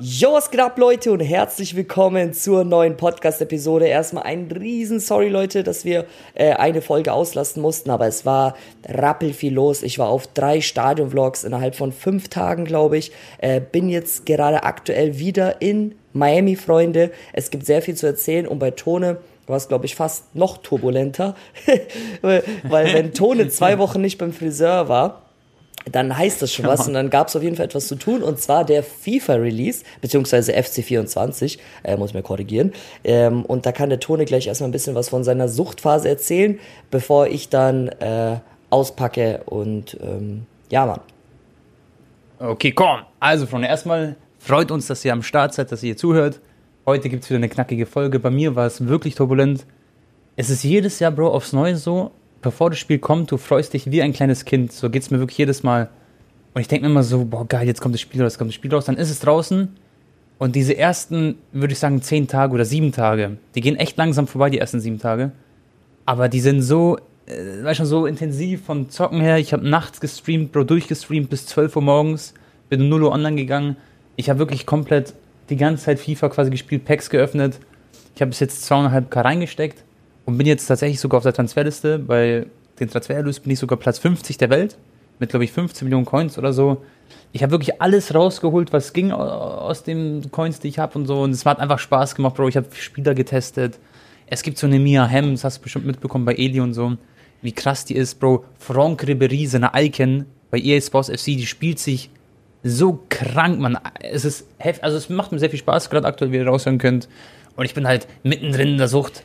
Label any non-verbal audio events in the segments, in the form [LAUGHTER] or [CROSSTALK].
Yo, was geht ab, Leute, und herzlich willkommen zur neuen Podcast-Episode. Erstmal ein riesen Sorry, Leute, dass wir äh, eine Folge auslassen mussten, aber es war rappelviel los. Ich war auf drei Stadion-Vlogs innerhalb von fünf Tagen, glaube ich. Äh, bin jetzt gerade aktuell wieder in Miami, Freunde. Es gibt sehr viel zu erzählen und bei Tone war es, glaube ich, fast noch turbulenter, [LAUGHS] weil wenn Tone zwei [LAUGHS] Wochen nicht beim Friseur war, dann heißt das schon was und dann gab es auf jeden Fall etwas zu tun und zwar der FIFA-Release, beziehungsweise FC24, äh, muss ich mal korrigieren. Ähm, und da kann der Tone gleich erstmal ein bisschen was von seiner Suchtphase erzählen, bevor ich dann äh, auspacke und ähm, ja, Mann. Okay, komm. Also, Freunde, erstmal freut uns, dass ihr am Start seid, dass ihr hier zuhört. Heute gibt es wieder eine knackige Folge. Bei mir war es wirklich turbulent. Es ist jedes Jahr, Bro, aufs Neue so, bevor das Spiel kommt, du freust dich wie ein kleines Kind. So geht es mir wirklich jedes Mal. Und ich denke mir immer so, boah, geil, jetzt kommt das Spiel raus, kommt das Spiel raus. Dann ist es draußen. Und diese ersten, würde ich sagen, zehn Tage oder sieben Tage, die gehen echt langsam vorbei, die ersten sieben Tage. Aber die sind so, äh, weißt du, so intensiv von Zocken her. Ich habe nachts gestreamt, Bro, durchgestreamt bis 12 Uhr morgens. Bin um 0 Uhr online gegangen. Ich habe wirklich komplett die ganze Zeit FIFA quasi gespielt, Packs geöffnet. Ich habe bis jetzt 2,5k reingesteckt und bin jetzt tatsächlich sogar auf der Transferliste. Bei den Transfererlös bin ich sogar Platz 50 der Welt mit, glaube ich, 15 Millionen Coins oder so. Ich habe wirklich alles rausgeholt, was ging aus den Coins, die ich habe und so. Und es hat einfach Spaß gemacht, Bro. Ich habe Spieler getestet. Es gibt so eine Mia das hast du bestimmt mitbekommen bei Eli und so. Wie krass die ist, Bro. Franck Ribéry, seine Icon bei EA Sports FC, die spielt sich so krank, man. Es ist heftig, also es macht mir sehr viel Spaß, gerade aktuell, wie ihr raushören könnt. Und ich bin halt mittendrin in der Sucht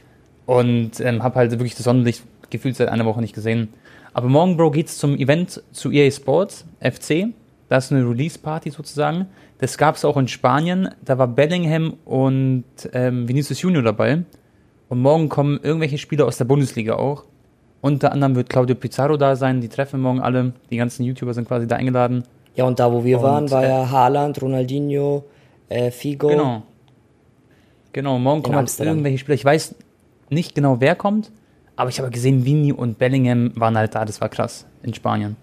und ähm, habe halt wirklich das Sonnenlicht gefühlt seit einer Woche nicht gesehen. Aber morgen, Bro, geht's zum Event zu EA Sports FC. Das ist eine Release-Party sozusagen. Das gab es auch in Spanien. Da war Bellingham und ähm, Vinicius Junior dabei. Und morgen kommen irgendwelche Spieler aus der Bundesliga auch. Unter anderem wird Claudio Pizarro da sein. Die treffen morgen alle. Die ganzen YouTuber sind quasi da eingeladen. Ja, und da, wo wir und, waren, war äh, ja Haaland, Ronaldinho, äh, Figo. Genau. Genau, morgen kommen halt irgendwelche Spieler. Ich weiß nicht genau, wer kommt, aber ich habe gesehen, Vini und Bellingham waren halt da, das war krass in Spanien.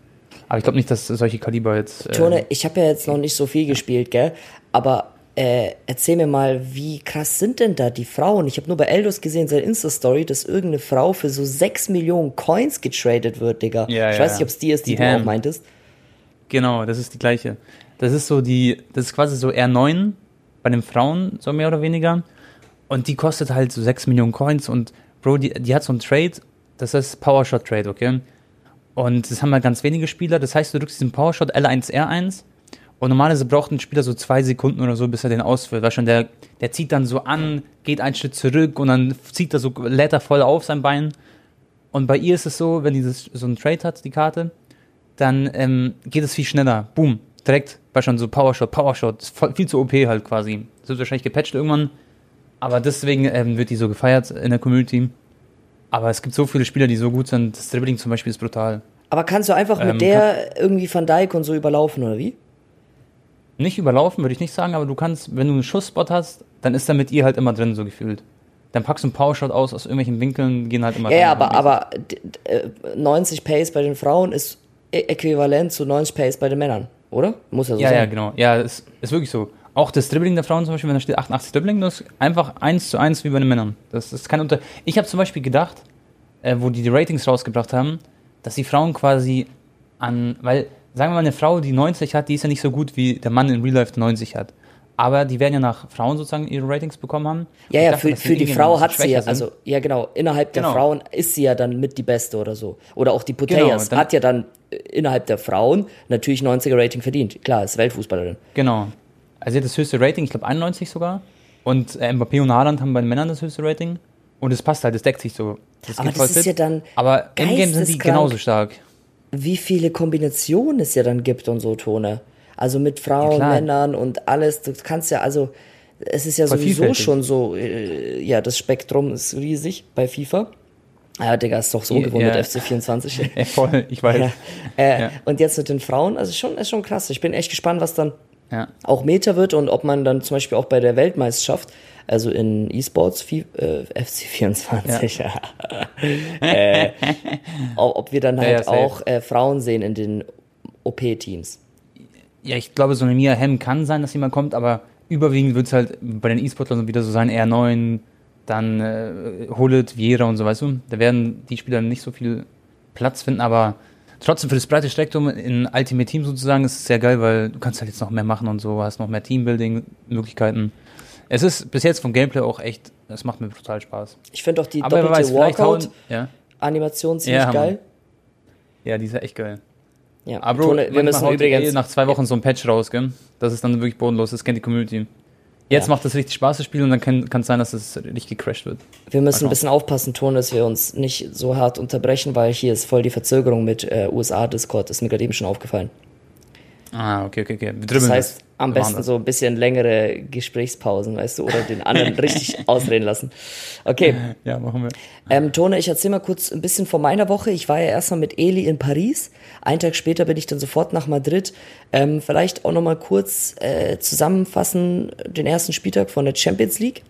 Aber ich glaube nicht, dass solche Kaliber jetzt. Äh Tone, ich habe ja jetzt noch nicht so viel gespielt, gell? Aber äh, erzähl mir mal, wie krass sind denn da die Frauen? Ich habe nur bei Eldos gesehen, seine Insta-Story, dass irgendeine Frau für so 6 Millionen Coins getradet wird, Digga. Ja, ich ja, weiß nicht, ob es die ist, die, die du Ham. auch meintest. Genau, das ist die gleiche. Das ist so die, das ist quasi so R9 bei den Frauen, so mehr oder weniger. Und die kostet halt so 6 Millionen Coins und Bro, die, die hat so einen Trade, das ist Powershot Trade, okay? Und das haben halt ganz wenige Spieler, das heißt, du drückst diesen Powershot L1, R1 und normalerweise braucht ein Spieler so zwei Sekunden oder so, bis er den ausführt. Weil schon der, der zieht dann so an, geht einen Schritt zurück und dann zieht er so, lädt er voll auf sein Bein. Und bei ihr ist es so, wenn die das, so einen Trade hat, die Karte, dann ähm, geht es viel schneller. Boom, direkt, weil schon so Powershot, Powershot, viel zu OP halt quasi. Das wird wahrscheinlich gepatcht irgendwann. Aber deswegen ähm, wird die so gefeiert in der Community. Aber es gibt so viele Spieler, die so gut sind. Das Dribbling zum Beispiel ist brutal. Aber kannst du einfach mit ähm, der irgendwie Van Dijk und so überlaufen, oder wie? Nicht überlaufen, würde ich nicht sagen, aber du kannst, wenn du einen Schussspot hast, dann ist er mit ihr halt immer drin, so gefühlt. Dann packst du einen Powershot aus, aus irgendwelchen Winkeln, gehen halt immer Ja, rein, aber, aber 90 äh, Pace bei den Frauen ist äquivalent zu 90 Pace bei den Männern, oder? Muss ja so ja, sein. Ja, genau. Ja, ist, ist wirklich so. Auch das Dribbling der Frauen zum Beispiel, wenn da steht 88 Dribbling, das ist einfach eins zu eins wie bei den Männern. Das ist kein Unter. Ich habe zum Beispiel gedacht, äh, wo die die Ratings rausgebracht haben, dass die Frauen quasi an, weil, sagen wir mal, eine Frau, die 90 hat, die ist ja nicht so gut wie der Mann in Real Life, der 90 hat. Aber die werden ja nach Frauen sozusagen ihre Ratings bekommen haben. Ja, ja, dachte, für, für die Frau hat sie ja, also, ja genau, innerhalb der genau. Frauen ist sie ja dann mit die Beste oder so. Oder auch die Putellas genau, hat ja dann äh, innerhalb der Frauen natürlich 90er Rating verdient. Klar, ist Weltfußballerin. Genau. Also sie hat das höchste Rating, ich glaube 91 sogar. Und äh, Mbappé und Haaland haben bei den Männern das höchste Rating. Und es passt halt, es deckt sich so. Das aber das ist fit. ja dann. Aber im Game sind die genauso stark. Wie viele Kombinationen es ja dann gibt und so Tone. Also mit Frauen, ja, Männern und alles. Du kannst ja, also, es ist ja Voll sowieso schon so, äh, ja, das Spektrum ist riesig bei FIFA. Ja, Digga, ist doch so gewohnt ja. mit FC24. [LAUGHS] Ja, voll, ich weiß. Ja. Äh, ja. Und jetzt mit den Frauen, also schon, ist schon krass. Ich bin echt gespannt, was dann ja. auch Meta wird und ob man dann zum Beispiel auch bei der Weltmeisterschaft, also in E-Sports, äh, FC24, ja. [LAUGHS] äh, ob wir dann halt ja, auch äh, Frauen sehen in den OP-Teams. Ja, ich glaube, so eine Mia Hamm kann sein, dass jemand kommt, aber überwiegend wird es halt bei den E-Sportlern wieder so sein, R9, dann äh, Hullet, Viera und so, weißt du. Da werden die Spieler nicht so viel Platz finden, aber trotzdem für das breite Spektrum in Ultimate Team sozusagen ist es sehr geil, weil du kannst halt jetzt noch mehr machen und so, hast noch mehr Teambuilding-Möglichkeiten. Es ist bis jetzt vom Gameplay auch echt, es macht mir total Spaß. Ich finde auch die Aber doppelte hauen- ja. Walkout-Animation ziemlich Ja, geil. ja, die ist ja echt geil. Ja, Aber Bro, Tone, wir müssen übrigens. eh nach zwei Wochen so ein Patch raus, gell? Das ist dann wirklich bodenlos, das kennt die Community. Jetzt Ja. macht das richtig Spaß, das Spiel, und dann kann es sein, dass es richtig gecrashed wird. Wir müssen ein bisschen aufpassen, Ton, dass wir uns nicht so hart unterbrechen, weil hier ist voll die Verzögerung mit äh, USA-Discord. Ist mir gerade eben schon aufgefallen. Ah, okay, okay, okay. Das heißt, am besten so ein bisschen längere Gesprächspausen, weißt du, oder den anderen [LAUGHS] richtig ausreden lassen. Okay, Ja, machen wir. ähm, Tone, ich erzähl mal kurz ein bisschen von meiner Woche. Ich war ja erstmal mit Eli in Paris. Einen Tag später bin ich dann sofort nach Madrid. Ähm, vielleicht auch nochmal kurz äh, zusammenfassen den ersten Spieltag von der Champions League.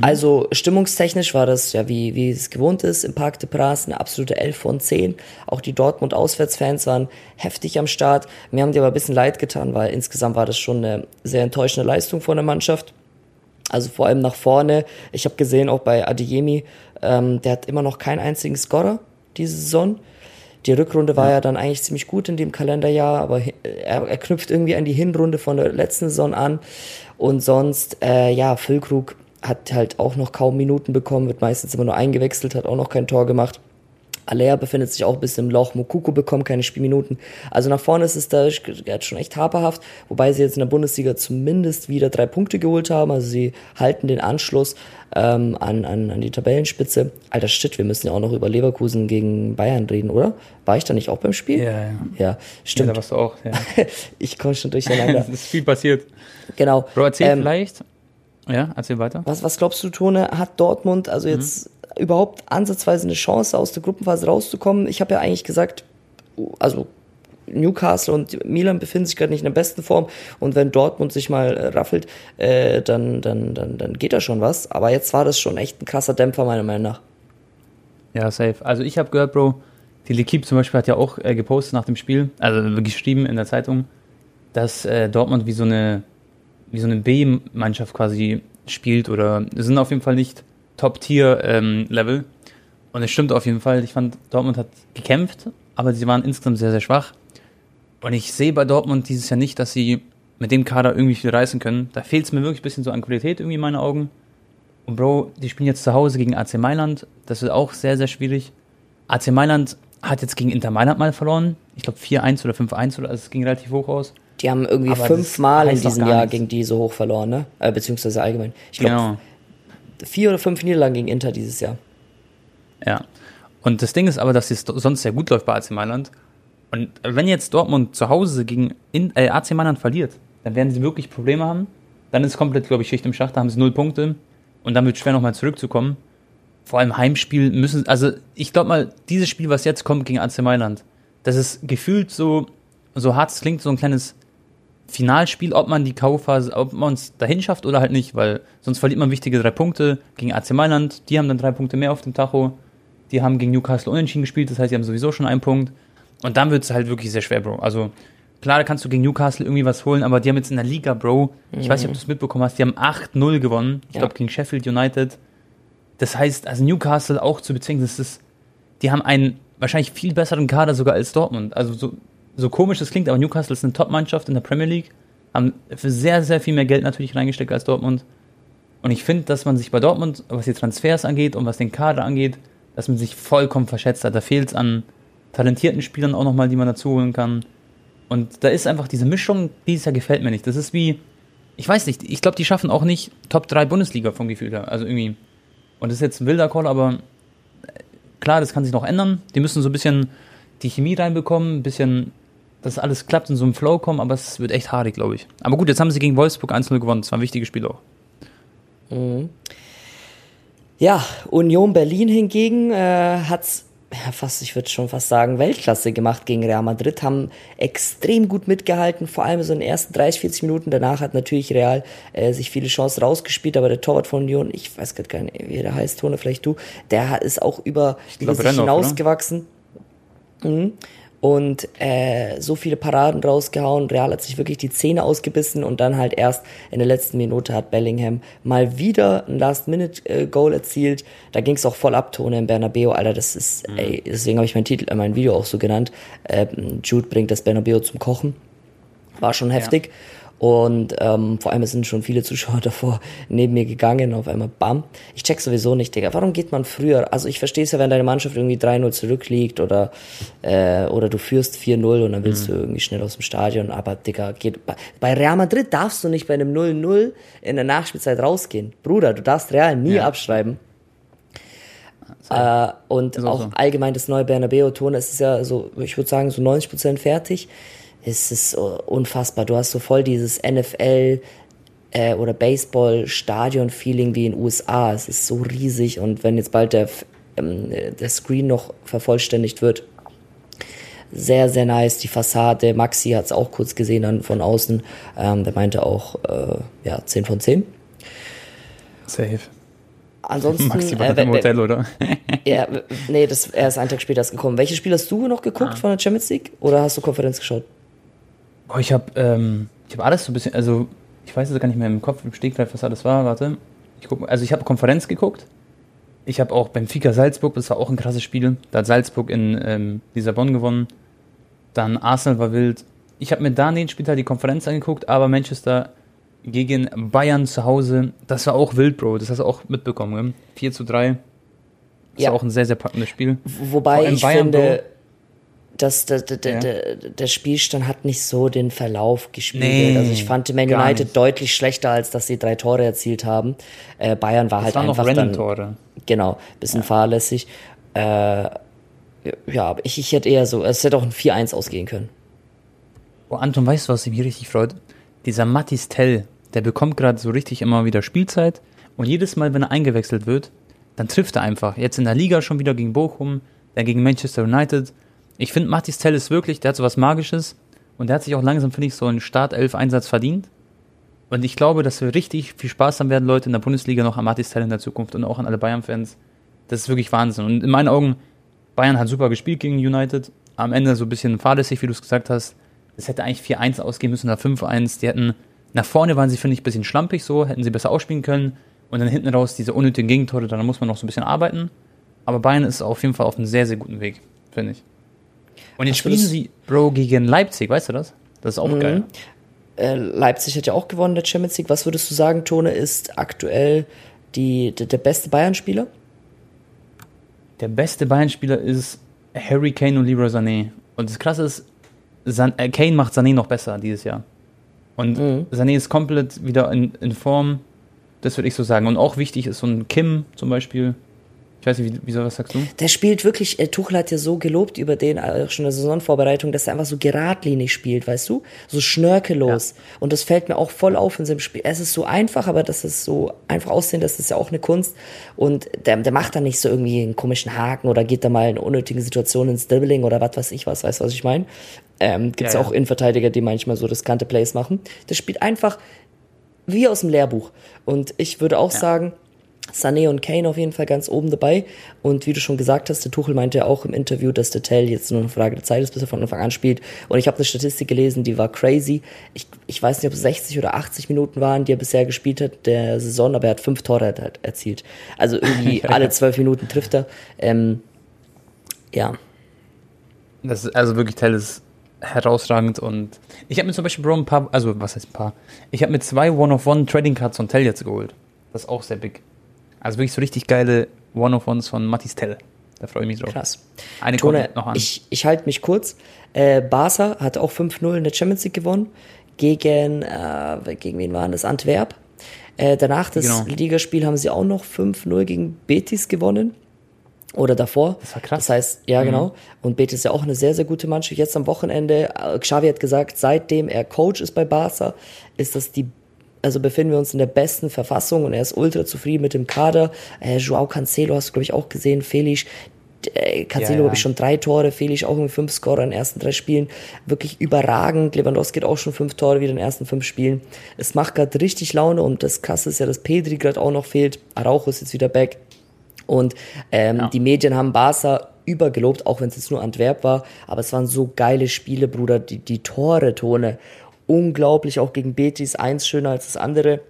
Also stimmungstechnisch war das ja, wie, wie es gewohnt ist, im Parc de Pras eine absolute 11 von 10. Auch die Dortmund-Auswärtsfans waren heftig am Start. Mir haben die aber ein bisschen leid getan, weil insgesamt war das schon eine sehr enttäuschende Leistung von der Mannschaft. Also vor allem nach vorne. Ich habe gesehen, auch bei Adeyemi, ähm, der hat immer noch keinen einzigen Scorer diese Saison. Die Rückrunde war ja dann eigentlich ziemlich gut in dem Kalenderjahr, aber er, er knüpft irgendwie an die Hinrunde von der letzten Saison an. Und sonst, äh, ja, Füllkrug hat halt auch noch kaum Minuten bekommen, wird meistens immer nur eingewechselt, hat auch noch kein Tor gemacht. Alea befindet sich auch ein bisschen im Loch. Mokuko bekommt keine Spielminuten. Also nach vorne ist es da schon echt haperhaft, wobei sie jetzt in der Bundesliga zumindest wieder drei Punkte geholt haben. Also sie halten den Anschluss ähm, an, an, an die Tabellenspitze. Alter Shit, wir müssen ja auch noch über Leverkusen gegen Bayern reden, oder? War ich da nicht auch beim Spiel? Ja, ja. Ja, Ja, stimmt. da warst du auch, ja. [LAUGHS] ich komme schon durcheinander. [LAUGHS] es ist viel passiert. genau. Bro, erzähl Ähm, vielleicht. Ja, erzähl weiter. Was, was glaubst du, Tone, hat Dortmund also jetzt überhaupt ansatzweise eine Chance, aus der Gruppenphase rauszukommen? Ich habe ja eigentlich gesagt, also Newcastle und Milan befinden sich gerade nicht in der besten Form und wenn Dortmund sich mal äh, raffelt, äh, dann, dann, dann, dann geht da schon was. Aber jetzt war das schon echt ein krasser Dämpfer, meiner Meinung nach. Ja, safe. Also ich habe gehört, Bro, die L'Equipe zum Beispiel hat ja auch äh, gepostet nach dem Spiel, also geschrieben in der Zeitung, dass äh, Dortmund wie so eine wie so eine B-Mannschaft quasi spielt oder sind auf jeden Fall nicht Top-Tier-Level. Und es stimmt auf jeden Fall. Ich fand, Dortmund hat gekämpft, aber sie waren insgesamt sehr, sehr schwach. Und ich sehe bei Dortmund dieses Jahr nicht, dass sie mit dem Kader irgendwie viel reißen können. Da fehlt es mir wirklich ein bisschen so an Qualität irgendwie in meinen Augen. Und Bro, die spielen jetzt zu Hause gegen AC Mailand. Das wird auch sehr, sehr schwierig. AC Mailand hat jetzt gegen Inter Mailand mal verloren. Ich glaube 4-1 oder 5-1 oder also es ging relativ hoch aus. Die haben irgendwie Aber fünfmal in diesem Jahr nichts. gegen die so hoch verloren, ne? Äh, beziehungsweise allgemein. Ich glaube, Genau. vier oder fünf Niederlagen gegen Inter dieses Jahr. Ja. Und das Ding ist aber, dass es sonst sehr gut läuft bei AC Mailand. Und wenn jetzt Dortmund zu Hause gegen In äh, AC Mailand verliert, dann werden sie wirklich Probleme haben. Dann ist komplett, glaube ich, Schicht im Schacht, da haben sie null Punkte. Und dann wird es schwer, nochmal zurückzukommen. Vor allem Heimspiel müssen, also ich glaube mal, dieses Spiel, was jetzt kommt gegen AC Mailand, das ist gefühlt so, so hart es klingt, so ein kleines Finalspiel, ob man die K.O.-Phase, ob man es dahin schafft oder halt nicht, weil sonst verliert man wichtige drei Punkte gegen AC Mailand. Die haben dann drei Punkte mehr auf dem Tacho. Die haben gegen Newcastle unentschieden gespielt, das heißt, die haben sowieso schon einen Punkt. Und dann wird es halt wirklich sehr schwer, Bro. Also klar, da kannst du gegen Newcastle irgendwie was holen, aber die haben jetzt in der Liga, Bro, ich weiß nicht, ob du es mitbekommen hast, die haben 8-0 gewonnen. Ich Ja. glaube gegen Sheffield United. Das heißt, also Newcastle auch zu bezwingen, das ist, die haben einen wahrscheinlich viel besseren Kader sogar als Dortmund. Also so, so komisch das klingt, aber Newcastle ist eine Top-Mannschaft in der Premier League, haben für sehr, sehr viel mehr Geld natürlich reingesteckt als Dortmund. Und ich finde, dass man sich bei Dortmund, was die Transfers angeht und was den Kader angeht, dass man sich vollkommen verschätzt hat. Da fehlt es an talentierten Spielern auch nochmal, die man dazu holen kann. Und da ist einfach diese Mischung, dieses Jahr gefällt mir nicht. Das ist wie, ich weiß nicht, ich glaube, die schaffen auch nicht Top 3 Bundesliga vom Gefühl her. Also irgendwie. Und das ist jetzt ein wilder Call, aber äh, klar, das kann sich noch ändern. Die müssen so ein bisschen die Chemie reinbekommen, ein bisschen, dass alles klappt, in so einem Flow kommen, aber es wird echt haarig, glaube ich. Aber gut, jetzt haben sie gegen Wolfsburg 1-0 gewonnen. Das war ein wichtiges Spiel auch. Ja, Union Berlin hingegen äh, hat's ja, fast, ich würde schon fast sagen, Weltklasse gemacht gegen Real Madrid, haben extrem gut mitgehalten, vor allem so in den ersten 30, 40 Minuten. Danach hat natürlich Real äh, sich viele Chancen rausgespielt, aber der Torwart von Union, ich weiß gerade gar nicht, wie der heißt, Tone, vielleicht du, der hat- ist auch über, glaub, sich Rennoff, oder? hinausgewachsen. Mhm. Und äh, so viele Paraden rausgehauen. Real hat sich wirklich die Zähne ausgebissen und dann halt erst in der letzten Minute hat Bellingham mal wieder ein Last-Minute-Goal erzielt. Da ging es auch voll ab, Tone in Bernabeu, Alter, das ist, mhm. ey, deswegen habe ich mein Titel, mein Video auch so genannt. Äh, Jude bringt das Bernabeu zum Kochen. War schon heftig. Ja. Und ähm, vor allem sind schon viele Zuschauer [LAUGHS] davor neben mir gegangen. Auf einmal bam. Ich check sowieso nicht, Digga. Warum geht man früher? Also ich verstehe es ja, wenn deine Mannschaft irgendwie 3-0 zurückliegt oder, äh, oder du führst 4-0 und dann willst mhm. du irgendwie schnell aus dem Stadion. Aber Digga, geht, bei, bei Real Madrid darfst du nicht bei einem 0-0 in der Nachspielzeit rausgehen. Bruder, du darfst Real nie ja. abschreiben. Äh, und auch so. allgemein das neue Bernabeu-Ton, es ist ja so, ich würde sagen, so 90% fertig es ist unfassbar. Du hast so voll dieses NFL äh, oder Baseball-Stadion-Feeling wie in den USA. Es ist so riesig und wenn jetzt bald der, ähm, der Screen noch vervollständigt wird, sehr, sehr nice. Die Fassade, Maxi hat es auch kurz gesehen dann von außen. Ähm, der meinte auch, äh, ja, 10 von 10. Safe. Ansonsten. Maxi war äh, im Hotel, oder? [LAUGHS] ja, nee, das, er ist einen Tag später gekommen. Welche Spiele hast du noch geguckt ah. von der Champions League? Oder hast du Konferenz geschaut? Oh, ich habe ähm, hab alles so ein bisschen, also ich weiß jetzt gar nicht mehr im Kopf, im Stegreif, was alles war. Warte. Ich guck, also ich habe Konferenz geguckt. Ich habe auch Benfica Salzburg, das war auch ein krasses Spiel. Da hat Salzburg in ähm, Lissabon gewonnen. Dann Arsenal war wild. Ich habe mir da den Spieltag die Konferenz angeguckt, aber Manchester gegen Bayern zu Hause, das war auch wild, Bro. Das hast du auch mitbekommen, gell? 4 zu 3. Das ja. war auch ein sehr, sehr packendes Spiel. Wobei ich Bayern, finde, Bro, das, das, das, ja. der, der Spielstand hat nicht so den Verlauf gespielt. Nee, also ich fand Man United deutlich schlechter, als dass sie drei Tore erzielt haben. Äh, Bayern war das halt einfach noch dann Tore. genau bisschen ja. fahrlässig. Äh, ja, aber ich, ich hätte eher so, es hätte auch ein 4-1 ausgehen können. Oh, Anton, weißt du, was mich richtig freut? Dieser Mattis Tell, der bekommt gerade so richtig immer wieder Spielzeit und jedes Mal, wenn er eingewechselt wird, dann trifft er einfach. Jetzt in der Liga schon wieder gegen Bochum, dann gegen Manchester United ich finde, Mathis Tell ist wirklich, der hat so was Magisches und der hat sich auch langsam, finde ich, so einen Startelf-Einsatz verdient. Und ich glaube, dass wir richtig viel Spaß haben werden, Leute in der Bundesliga noch an Mathis Tell in der Zukunft und auch an alle Bayern-Fans. Das ist wirklich Wahnsinn. Und in meinen Augen, Bayern hat super gespielt gegen United. Am Ende so ein bisschen fahrlässig, wie du es gesagt hast. Es hätte eigentlich 4-1 ausgehen müssen oder 5-1. Die hätten, nach vorne waren sie, finde ich, ein bisschen schlampig so, hätten sie besser ausspielen können. Und dann hinten raus diese unnötigen Gegentore, da muss man noch so ein bisschen arbeiten. Aber Bayern ist auf jeden Fall auf einem sehr, sehr guten Weg, finde ich. Und jetzt spielen sie, Bro, gegen Leipzig, weißt du das? Das ist auch mhm. geil. Äh, Leipzig hat ja auch gewonnen, der Champions League. Was würdest du sagen, Tone, ist aktuell die, der, der beste Bayern-Spieler? Der beste Bayern-Spieler ist Harry Kane und Leroy Sané. Und das Krasse ist, San äh, Kane macht Sané noch besser dieses Jahr. Und mhm. Sané ist komplett wieder in, in Form. Das würde ich so sagen. Und auch wichtig ist so ein Kim zum Beispiel. Ich weiß nicht, wie, wieso, was sagst du? Der spielt wirklich, äh, Tuchel hat ja so gelobt über den, auch schon in der Saisonvorbereitung, dass er einfach so geradlinig spielt, weißt du? So schnörkellos. Ja. Und das fällt mir auch voll auf in seinem Spiel. Es ist so einfach, aber das ist so einfach aussehen, das ist ja auch eine Kunst. Und der, der macht dann nicht so irgendwie einen komischen Haken oder geht da mal in unnötigen Situationen ins Dribbling oder was weiß ich was, weißt du, was ich meine? Ähm, Gibt es ja, ja. auch Innenverteidiger, die manchmal so riskante Plays machen. Der spielt einfach wie aus dem Lehrbuch. Und ich würde auch sagen, Sané und Kane auf jeden Fall ganz oben dabei. Und wie du schon gesagt hast, der Tuchel meinte ja auch im Interview, dass der Tell jetzt nur eine Frage der Zeit ist, bis er von Anfang an spielt. Und ich habe eine Statistik gelesen, die war crazy. Ich, ich weiß nicht, ob es 60 oder 80 Minuten waren, die er bisher gespielt hat der Saison, aber er hat fünf Tore halt erzielt. Also irgendwie [LAUGHS] alle zwölf Minuten trifft er. Ähm, ja. Das ist also wirklich Tell ist herausragend und ich habe mir zum Beispiel Bro ein paar, also was heißt ein paar? Ich habe mir zwei One-of-One Trading Cards von Tell jetzt geholt. Das ist auch sehr big. Also wirklich so richtig geile One-of-Ones von Mattis Tell. Da freue ich mich drauf. Krass. Eine Tone, noch an. Ich, ich halte mich kurz. Äh, Barca hat auch 5-0 in der Champions League gewonnen. Gegen, äh, gegen wen waren das? Antwerp. Äh, danach das genau. Ligaspiel haben sie auch noch 5-0 gegen Betis gewonnen. Oder davor. Das war krass. Das heißt, ja, mhm. genau. Und Betis ist ja auch eine sehr, sehr gute Mannschaft. Jetzt am Wochenende, äh, Xavi hat gesagt, seitdem er Coach ist bei Barca, ist das die also befinden wir uns in der besten Verfassung und er ist ultra zufrieden mit dem Kader. Äh, Joao Cancelo hast du, glaube ich, auch gesehen, Felix. Äh, Cancelo ja, ja. habe ich schon drei Tore, Felix auch irgendwie fünf Scorer in den ersten drei Spielen. Wirklich überragend. Lewandowski hat auch schon fünf Tore wieder in den ersten fünf Spielen. Es macht gerade richtig Laune und das Krasse ist ja, dass Pedri gerade auch noch fehlt. Araujo ist jetzt wieder back. Und ähm, ja. die Medien haben Barca übergelobt, auch wenn es jetzt nur Antwerp war. Aber es waren so geile Spiele, Bruder. Die, die Tore, Tone, unglaublich, auch gegen Betis, eins schöner als das andere.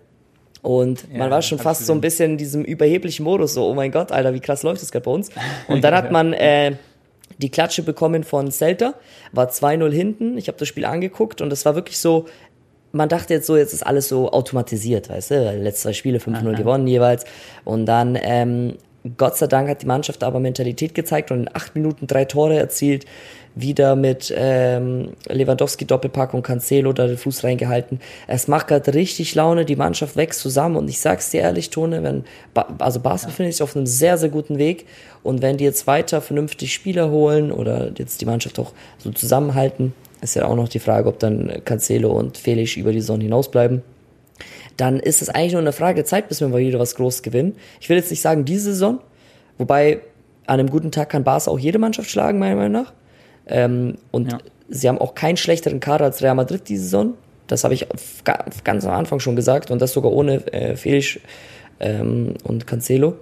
Und Ja, man war schon fast so ein bisschen in diesem überheblichen Modus, so, oh mein Gott, Alter, wie krass läuft das gerade bei uns. [LAUGHS] Und dann hat man äh, die Klatsche bekommen von Celta, war 2-0 hinten. Ich habe das Spiel angeguckt und es war wirklich so, man dachte jetzt so, jetzt ist alles so automatisiert, weißt du, letzte zwei Spiele 5-0 gewonnen jeweils. Und dann, ähm, Gott sei Dank hat die Mannschaft aber Mentalität gezeigt und in acht Minuten drei Tore erzielt. Wieder mit ähm, Lewandowski Doppelpack und Cancelo da den Fuß reingehalten. Es macht gerade richtig Laune, die Mannschaft wächst zusammen und ich sag's dir ehrlich, Tone, wenn ba also Barca befindet sich auf einem sehr, sehr guten Weg und wenn die jetzt weiter vernünftig Spieler holen oder jetzt die Mannschaft auch so zusammenhalten, ist ja auch noch die Frage, ob dann Cancelo und Felix über die Saison hinaus bleiben dann ist es eigentlich nur eine Frage der Zeit, bis wir mal wieder was Großes gewinnen. Ich will jetzt nicht sagen diese Saison, wobei an einem guten Tag kann Barca auch jede Mannschaft schlagen, meiner Meinung nach. Ähm, und Ja. sie haben auch keinen schlechteren Kader als Real Madrid diese Saison. Das habe ich ganz am Anfang schon gesagt und das sogar ohne äh, Felix ähm, und Cancelo.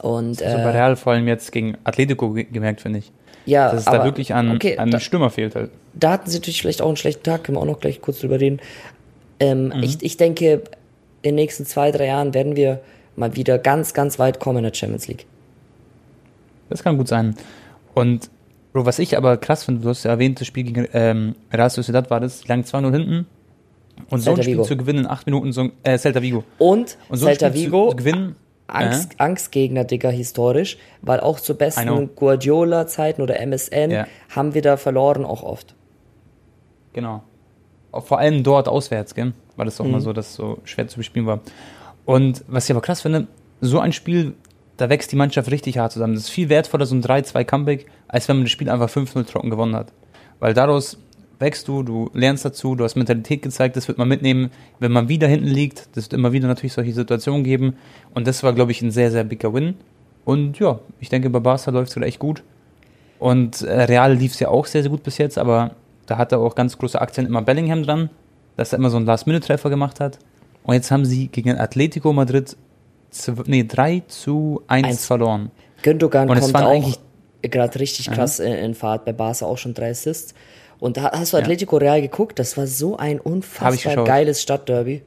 Und Also bei äh, Real vor allem jetzt gegen Atletico ge gemerkt, finde ich. ja, Dass es aber, da wirklich an, okay, an da, Stürmer fehlt halt. da hatten sie natürlich vielleicht auch einen schlechten Tag, können wir auch noch gleich kurz drüber reden. Ähm, Mhm. ich, ich denke, in den nächsten zwei, drei Jahren werden wir mal wieder ganz, ganz weit kommen in der Champions League. Das kann gut sein. Und Bro, was ich aber krass finde, du hast ja erwähnt, das Spiel gegen ähm, Real Sociedad war das, lagen 2-0 hinten. Und so ein Spiel Vigo. zu gewinnen in 8 Minuten, so, äh, Celta Vigo. Und, Und so Celta Vigo, zu, gewinnen, Angst, Angstgegner, Digga, historisch, weil auch zu besten Guardiola-Zeiten oder MSN Ja. haben wir da verloren auch oft. Genau. Auch Vor allem dort auswärts, gell? Weil das doch Mhm. immer so, dass so schwer zu bespielen war. Und was ich aber krass finde, so ein Spiel, da wächst die Mannschaft richtig hart zusammen. Das ist viel wertvoller, so ein 3-2-Comeback, als wenn man das Spiel einfach 5-0 trocken gewonnen hat. Weil daraus wächst du, du lernst dazu, du hast Mentalität gezeigt, das wird man mitnehmen, wenn man wieder hinten liegt. Das wird immer wieder natürlich solche Situationen geben. Und das war, glaube ich, ein sehr, sehr bigger Win. Und ja, ich denke, bei Barca läuft es gerade echt gut. Und äh, Real lief es ja auch sehr, sehr gut bis jetzt, aber da hatte auch ganz große Aktien immer Bellingham dran, dass er immer so einen Last-Minute-Treffer gemacht hat. Und jetzt haben sie gegen Atletico Madrid zw- nee, 3 zu 1, Eins. verloren. Gündogan Und kommt eigentlich- gerade richtig krass in, in Fahrt, bei Barca auch schon drei Assists. Und da hast du Ja. Atletico Real geguckt, das war so ein unfassbar geiles Stadtderby.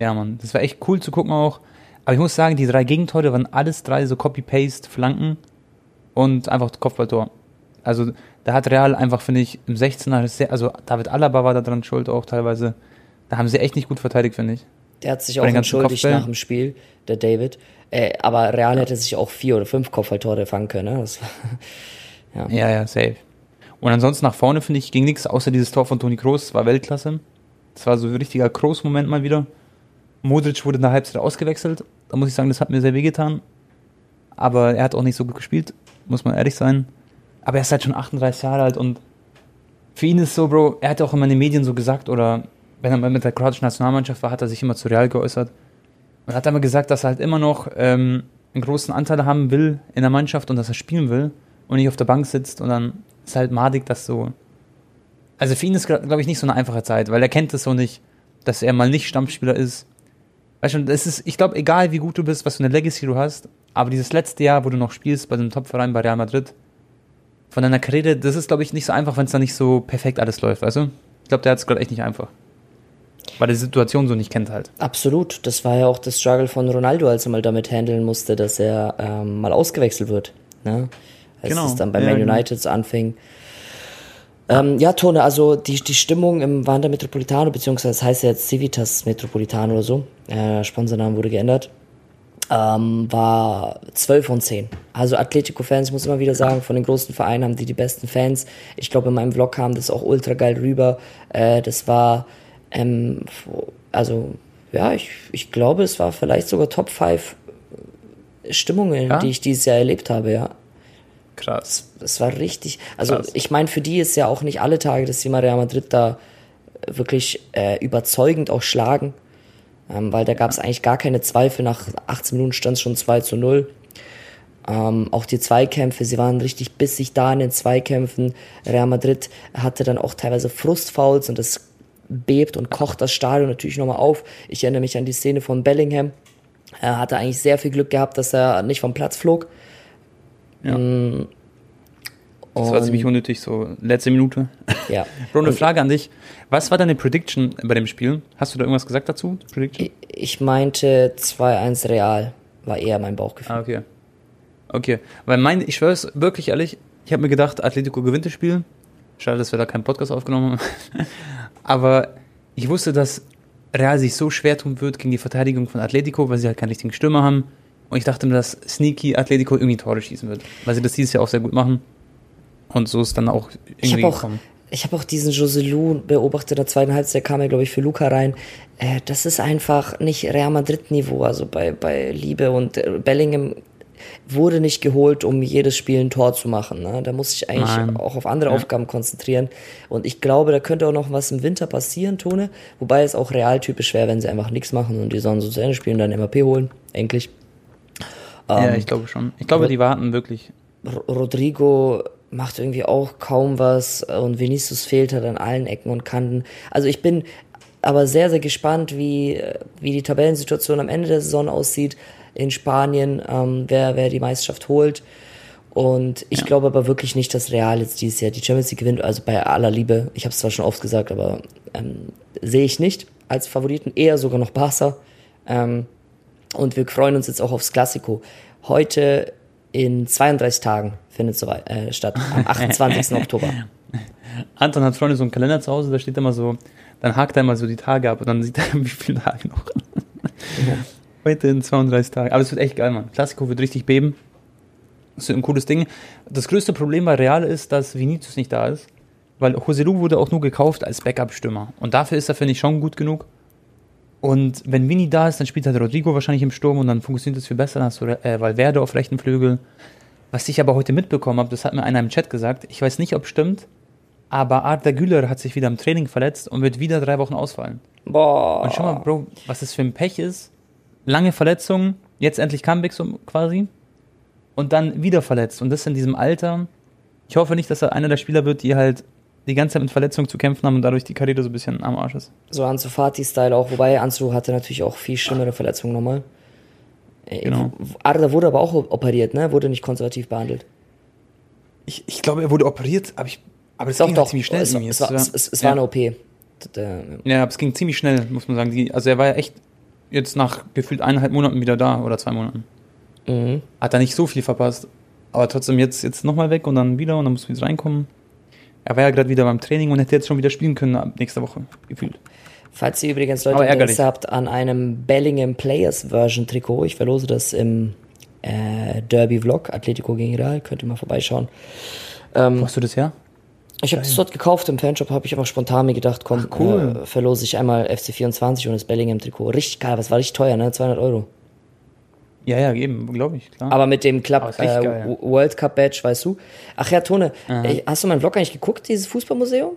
Ja, Mann, das war echt cool zu gucken auch. Aber ich muss sagen, die drei Gegentore waren alles drei so Copy-Paste, Flanken und einfach Kopfballtor. Also da hat Real einfach, finde ich, im 16er, sehr, also David Alaba war da dran schuld auch teilweise. Da haben sie echt nicht gut verteidigt, finde ich. Der hat sich auch entschuldigt nach dem Spiel, der David. Äh, aber Real hätte sich auch vier oder fünf Kopfballtore fangen können. Ne? Das [LAUGHS] war, Ja, ja, safe. Und ansonsten nach vorne, finde ich, ging nichts, außer dieses Tor von Toni Kroos, das war Weltklasse. Das war so ein richtiger Kroos-Moment mal wieder. Modric wurde in der Halbzeit ausgewechselt. Da muss ich sagen, das hat mir sehr wehgetan. Aber er hat auch nicht so gut gespielt, muss man ehrlich sein. Aber er ist halt schon 38 Jahre alt und für ihn ist so, Bro, er hat auch immer in den Medien so gesagt, oder wenn er mal mit der kroatischen Nationalmannschaft war, hat er sich immer zu Real geäußert. Und hat immer gesagt, dass er halt immer noch ähm, einen großen Anteil haben will in der Mannschaft und dass er spielen will und nicht auf der Bank sitzt und dann ist halt madig, dass so. Also für ihn ist, glaube ich, nicht so eine einfache Zeit, weil er kennt es so nicht, dass er mal nicht Stammspieler ist. Weißt du, es ist, ich glaube, egal wie gut du bist, was für eine Legacy du hast, aber dieses letzte Jahr, wo du noch spielst bei dem Topverein bei Real Madrid, von deiner Karriere, das ist, glaube ich, nicht so einfach, wenn es da nicht so perfekt alles läuft, weißt du? Ich glaube, der hat es gerade echt nicht einfach. Weil er die Situation so nicht kennt halt. Absolut. Das war ja auch das Struggle von Ronaldo, als er mal damit handeln musste, dass er ähm, mal ausgewechselt wird. Ne? Als Genau. es dann bei Ja, Man genau. United so anfing. Ähm, ja, Tone, also die, die Stimmung im Wander Metropolitano, beziehungsweise das heißt ja jetzt Civitas Metropolitano oder so, äh, Sponsorname wurde geändert, ähm, war 12 von 10. Also Atletico-Fans, ich muss immer wieder sagen, von den großen Vereinen haben die die besten Fans. Ich glaube, in meinem Vlog kam das auch ultra geil rüber. Äh, das war, ähm, also, ja, ich, ich glaube, es war vielleicht sogar Top 5 Stimmungen, Ja? die ich dieses Jahr erlebt habe, ja. Krass. Es war richtig. Also Krass. ich meine, für die ist ja auch nicht alle Tage, dass die mal Real Madrid da wirklich äh, überzeugend auch schlagen. Ähm, weil da gab es eigentlich gar keine Zweifel. Nach 18 Minuten stand es schon 2 zu 0. Ähm, auch die Zweikämpfe, sie waren richtig bissig da in den Zweikämpfen. Real Madrid hatte dann auch teilweise Frustfouls und das bebt und kocht das Stadion natürlich nochmal auf. Ich erinnere mich an die Szene von Bellingham. Er hatte eigentlich sehr viel Glück gehabt, dass er nicht vom Platz flog Ja. Mm, Das war und- ziemlich unnötig, so letzte Minute. Ja. [LAUGHS] Und Frage an dich. Was war deine Prediction bei dem Spiel? Hast du da irgendwas gesagt dazu? Prediction? Ich, meinte 2-1 Real, war eher mein Bauchgefühl. Ah, okay. Okay. Weil mein, ich schwör's wirklich ehrlich, ich habe mir gedacht, Atletico gewinnt das Spiel. Schade, dass wir da keinen Podcast aufgenommen haben. [LAUGHS] Aber ich wusste, dass Real sich so schwer tun wird gegen die Verteidigung von Atletico, weil sie halt keinen richtigen Stürmer haben. Und ich dachte mir, dass Sneaky Atletico irgendwie Tore schießen wird. Weil sie das dieses Jahr auch sehr gut machen. Und so ist dann auch Ich irgendwie habe auch, gekommen. ich hab auch diesen Joselu beobachtet, in der zweiten Halbzeit kam er, glaube ich, für Luca rein. Äh, das ist einfach nicht Real Madrid-Niveau, also bei, bei Liebe und äh, Bellingham wurde nicht geholt, um jedes Spiel ein Tor zu machen. Ne? Da muss ich eigentlich Nein. auch auf andere Ja. Aufgaben konzentrieren. Und ich glaube, da könnte auch noch was im Winter passieren, Tone. Wobei es auch realtypisch wäre, wenn sie einfach nichts machen und die sollen so zu Ende spielen und dann MAP holen. Endlich. ja, Ähm, ich glaube schon. Ich glaube, die warten wirklich. Rodrigo macht irgendwie auch kaum was und Vinicius fehlt halt an allen Ecken und Kanten. Also ich bin aber sehr, sehr gespannt, wie, wie die Tabellensituation am Ende der Saison aussieht in Spanien, ähm, wer, wer die Meisterschaft holt. Und ich glaube aber wirklich nicht, dass Real jetzt dieses Jahr die Champions League gewinnt. Also bei aller Liebe, ich habe es zwar schon oft gesagt, aber ähm, sehe ich nicht als Favoriten, eher sogar noch Barca. Ähm, und wir freuen uns jetzt auch aufs Klassiko. Heute in 32 Tagen findet es äh, statt, am [LAUGHS] 28. Oktober. Anton hat Freunde so einen Kalender zu Hause, da steht immer so, dann hakt er immer so die Tage ab und dann sieht er, [LAUGHS] wie viele Tage noch. Heute in 32 Tagen. Aber es wird echt geil, Mann. Klassiko wird richtig beben. Das wird ein cooles Ding. Das größte Problem bei Real ist, dass Vinicius nicht da ist. Weil Joselu wurde auch nur gekauft als Backup-Stürmer. Und dafür ist er, finde ich, schon gut genug. Und wenn Vini da ist, dann spielt halt Rodrigo wahrscheinlich im Sturm und dann funktioniert das viel besser. Dann hast du äh, Valverde auf rechten Flügel. Was ich aber heute mitbekommen habe, das hat mir einer im Chat gesagt. Ich weiß nicht, ob es stimmt, aber Arda Güler hat sich wieder im Training verletzt und wird wieder drei Wochen ausfallen. Boah. Und schau mal, Bro, was das für ein Pech ist. Lange Verletzung, jetzt endlich Comeback so quasi. Und dann wieder verletzt. Und das in diesem Alter. Ich hoffe nicht, dass er einer der Spieler wird, die halt die ganze Zeit mit Verletzungen zu kämpfen haben und dadurch die Karriere so ein bisschen am Arsch ist. So Ansu Fati-Style auch, wobei Ansu hatte natürlich auch viel schlimmere Verletzungen nochmal. Äh, Genau. Arda wurde aber auch operiert, ne? Wurde nicht konservativ behandelt. Ich, ich glaube, er wurde operiert, aber, ich, aber das Doch, ging doch. halt ziemlich schnell. es, es, Es war, es, es war ja. eine OP. Ja, aber es ging ziemlich schnell, muss man sagen. Die, also er war ja echt jetzt nach gefühlt eineinhalb Monaten wieder da oder zwei Monaten. Mhm. Hat er nicht so viel verpasst. Aber trotzdem jetzt, jetzt nochmal weg und dann wieder und dann muss wieder reinkommen. Er war ja gerade wieder beim Training und hätte jetzt schon wieder spielen können ab nächster Woche, gefühlt. Falls ihr übrigens Leute. Interesse habt an einem Bellingham Players Version Trikot, ich verlose das im äh, Derby Vlog, Atletico gegen Real, könnt ihr mal vorbeischauen. Ähm, Wo hast du das her? Ich habe das dort gekauft im Fanshop, habe ich einfach spontan mir gedacht, komm, Ach, cool. äh, verlose ich einmal FC24 und das Bellingham Trikot. Richtig geil, was war richtig teuer, ne? 200 Euro. Ja, ja, eben, glaube ich, klar. Aber mit dem Aber Club äh, geil, ja. World Cup Badge, weißt du? Ach ja, Tone, ey, hast du meinen Vlog eigentlich geguckt, dieses Fußballmuseum?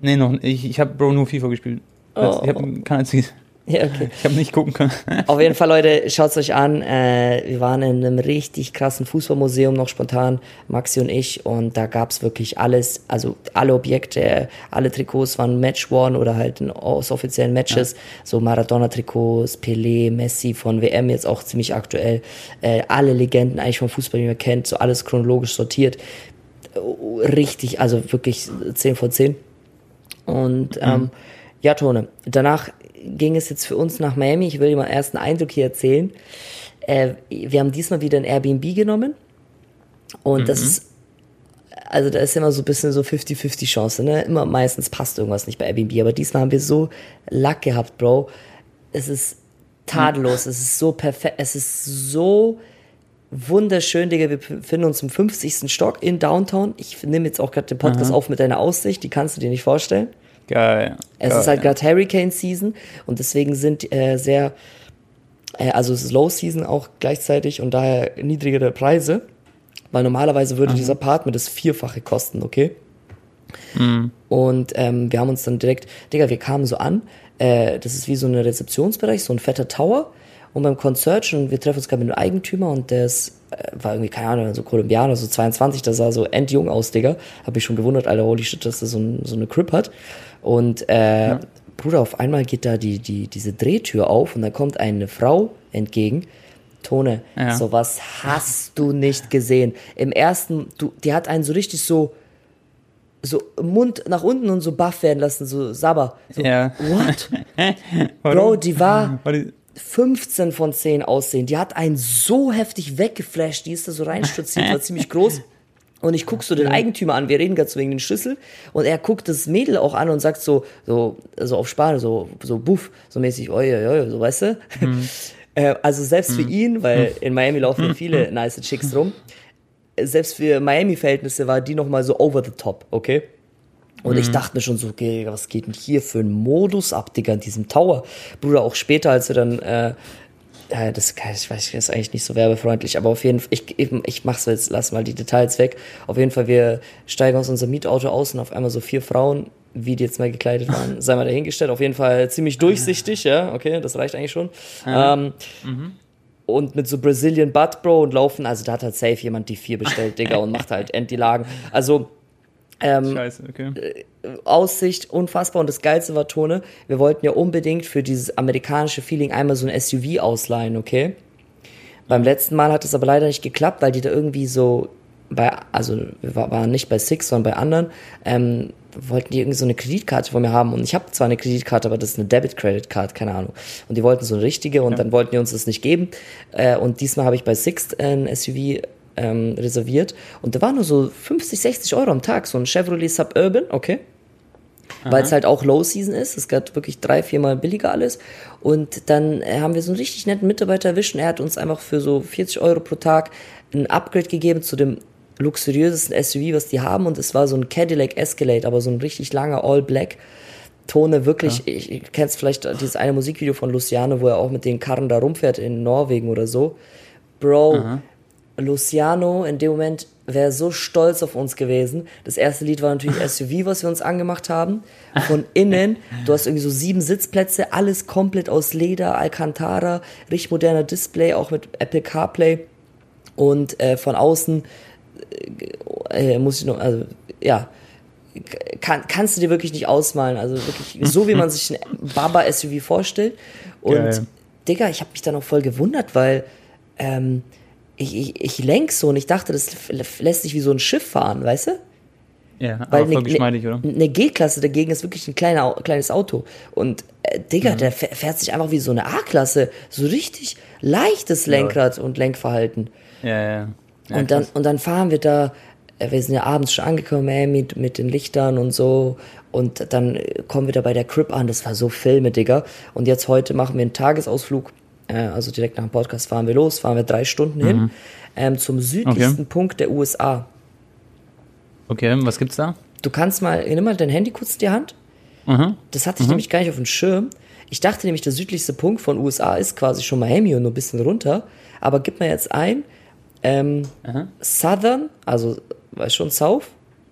nee, noch nicht. Ich, ich habe Bro nur FIFA gespielt. Oh. Ich habe kein einziges. [LAUGHS] Ja, okay. Ich habe nicht gucken können. [LAUGHS] Auf jeden Fall, Leute, schaut's euch an. Äh, wir waren in einem richtig krassen Fußballmuseum noch spontan, Maxi und ich, und da gab's wirklich alles, also alle Objekte, alle Trikots waren Match-Worn oder halt in- aus offiziellen Matches, so Maradona-Trikots, Pelé, Messi von WM jetzt auch ziemlich aktuell, äh, alle Legenden eigentlich vom Fußball, die man kennt, so alles chronologisch sortiert. Oh, Richtig, also wirklich 10 von 10. Und ähm, ja, Tone, danach ging es jetzt für uns nach Miami. Ich will dir mal erst einen Eindruck hier erzählen. Äh, wir haben diesmal wieder ein Airbnb genommen. Und das ist, also da ist immer so ein bisschen so 50-50 Chance, ne? Immer meistens passt irgendwas nicht bei Airbnb. Aber diesmal haben wir so Lack gehabt, Bro. Es ist tadellos, es ist so perfekt, es ist so wunderschön, Digga. Wir befinden uns im 50. Stock in Downtown. Ich nehme jetzt auch gerade den Podcast auf mit deiner Aussicht, die kannst du dir nicht vorstellen. Geil. Es Geil. ist halt gerade Hurricane Season und deswegen sind äh, sehr, äh, also es ist Low Season auch gleichzeitig und daher niedrigere Preise, weil normalerweise würde dieser Apartment das Vierfache kosten, okay? Und ähm, wir haben uns dann direkt, Digga, wir kamen so an, äh, das ist wie so ein Rezeptionsbereich, so ein fetter Tower und beim Concert und wir treffen uns gerade mit dem Eigentümer und der ist, äh, war irgendwie, keine Ahnung, so Kolumbianer, so 22, der sah so endjung aus, Digga. Hab mich schon gewundert, Alter, holy shit, dass der so, ein, so eine Crip hat. Und äh, Bruder, auf einmal geht da die, die, diese Drehtür auf und da kommt eine Frau entgegen, Tone, Ja. sowas hast du nicht gesehen. Im ersten, du, die hat einen so richtig so, so Mund nach unten und so baff werden lassen, so Sabber. So, Ja. What? [LAUGHS] Bro, die war War die- 15 von 10 aussehen. Die hat einen so heftig weggeflasht, die ist da so reinstürziert, war [LAUGHS] ziemlich groß. Und ich guck so den Eigentümer an, wir reden gerade wegen den Schlüssel. Und er guckt das Mädel auch an und sagt so, so, so auf Spanisch, so, so buff, so mäßig, oi, oi, oi, so weißt du? [LAUGHS] Äh, also selbst für ihn, weil in Miami laufen ja viele nice Chicks rum, selbst für Miami-Verhältnisse war die nochmal so over the top, okay? Und ich dachte mir schon so, okay, was geht denn hier für ein Modus ab, Digga, in diesem Tower? Bruder, auch später, als wir dann, äh, ja, das, kann- ich weiß, das ist eigentlich nicht so werbefreundlich, aber auf jeden Fall, ich, ich, ich mach's jetzt, lass mal die Details weg. Auf jeden Fall, wir steigen aus unserem Mietauto aus und auf einmal so vier Frauen, wie die jetzt mal gekleidet waren, [LAUGHS] sei mal dahingestellt. Auf jeden Fall ziemlich durchsichtig, ja, okay, das reicht eigentlich schon. Ähm, und mit so Brazilian Butt, Bro, und laufen, also da hat halt safe jemand die vier bestellt, Digga, [LAUGHS] und macht halt Endlagen. Also, ähm, Scheiße, okay. Aussicht unfassbar und das Geilste war Tone, wir wollten ja unbedingt für dieses amerikanische Feeling einmal so ein SUV ausleihen, okay? Beim letzten Mal hat es aber leider nicht geklappt, weil die da irgendwie so bei, also wir wa- waren nicht bei Six, sondern bei anderen, ähm, wollten die irgendwie so eine Kreditkarte von mir haben und ich habe zwar eine Kreditkarte, aber das ist eine Debit Credit Card, keine Ahnung. Und die wollten so eine richtige und dann wollten die uns das nicht geben. Äh, und diesmal habe ich bei Six ein SUV ähm, reserviert und da war nur so 50, 60 Euro am Tag, so ein Chevrolet Suburban, okay? Weil es halt auch Low Season ist. Es geht wirklich drei, viermal billiger alles. Und dann äh, haben wir so einen richtig netten Mitarbeiter erwischt und er hat uns einfach für so 40 Euro pro Tag ein Upgrade gegeben zu dem luxuriösesten SUV, was die haben. Und es war so ein Cadillac Escalade, aber so ein richtig langer All Black. Tone wirklich, ich, ich kennst vielleicht dieses eine Musikvideo von Luciano, wo er auch mit den Karren da rumfährt in Norwegen oder so. Bro, Luciano in dem Moment wäre so stolz auf uns gewesen. Das erste Lied war natürlich [LAUGHS] SUV, was wir uns angemacht haben. Von innen, du hast irgendwie so sieben Sitzplätze, alles komplett aus Leder, Alcantara, richtig moderner Display, auch mit Apple CarPlay. Und äh, von außen äh, äh, muss ich noch, also ja, kann, kannst du dir wirklich nicht ausmalen. Also wirklich so, wie man sich ein Baba-SUV vorstellt. Und Geil. Digga, ich habe mich dann auch voll gewundert, weil ähm, ich, ich, ich lenk so und ich dachte, das lässt sich wie so ein Schiff fahren, weißt du? Ja, Weil aber voll geschmeidig, oder? Eine G-Klasse dagegen ist wirklich ein kleiner, kleines Auto. Und äh, Digga, Mhm. der fäh- fährt sich einfach wie so eine A-Klasse. So richtig leichtes Lenkrad und Lenkverhalten. Ja, ja. ja und, dann, krass. und dann fahren wir da, äh, wir sind ja abends schon angekommen, ey, mit, mit den Lichtern und so. Und dann kommen wir da bei der Crib an, das war so Filme, Digga. Und jetzt heute machen wir einen Tagesausflug, also direkt nach dem Podcast fahren wir los, fahren wir drei Stunden Mhm. hin, ähm, zum südlichsten Punkt der USA. Okay, was gibt's da? Du kannst mal, nimm mal dein Handy kurz in die Hand. Mhm. Das hatte ich nämlich gar nicht auf dem Schirm. Ich dachte nämlich, der südlichste Punkt von USA ist quasi schon Miami und nur ein bisschen runter. Aber gib mir jetzt ein, ähm, Southern, also, weißt schon, South,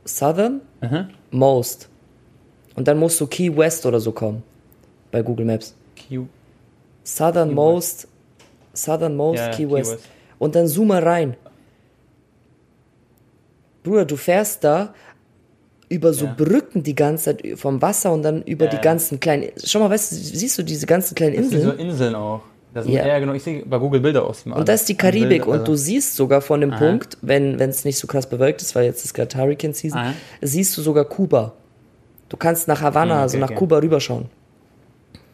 Southern, Mhm. Most. Und dann musst du Key West oder so kommen. Bei Google Maps. Key Most, Southern Most, Ja, Key, Key West. West. Und dann zoom mal rein. Bruder, du fährst da über so Ja. Brücken die ganze Zeit vom Wasser und dann über Ja, die ganzen kleinen. Schau mal, weißt du, siehst du diese ganzen kleinen Das sind so Inseln? Inseln auch. Ja. ja. genau. Ich sehe bei Google Bilder aus. Und das ist die Karibik Bilder, und du siehst sogar von dem Aha. Punkt, wenn es nicht so krass bewölkt ist, weil jetzt ist gerade Hurricane Season, Aha. siehst du sogar Kuba. Du kannst nach Havanna, okay, also nach okay. Kuba rüberschauen.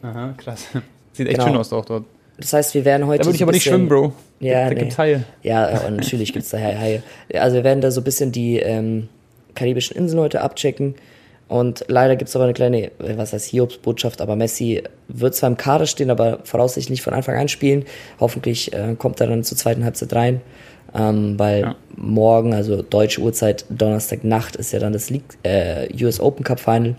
Aha, krass. Sieht echt Genau. schön aus auch dort. Das heißt, wir werden heute. Da würde ich so aber nicht schwimmen, Bro. Ja, da nee. gibt's Haie. Ja, ja, und natürlich gibt's da Haie. Also wir werden da so ein bisschen die ähm, karibischen Inseln heute abchecken. Und leider gibt's aber eine kleine, äh, was heißt Hiobsbotschaft, aber Messi wird zwar im Kader stehen, aber voraussichtlich nicht von Anfang an spielen. Hoffentlich äh, kommt er dann zur zweiten Halbzeit rein. Ähm, weil Ja. morgen, also deutsche Uhrzeit, Donnerstagnacht, ist ja dann das League, äh, US Open Cup Final.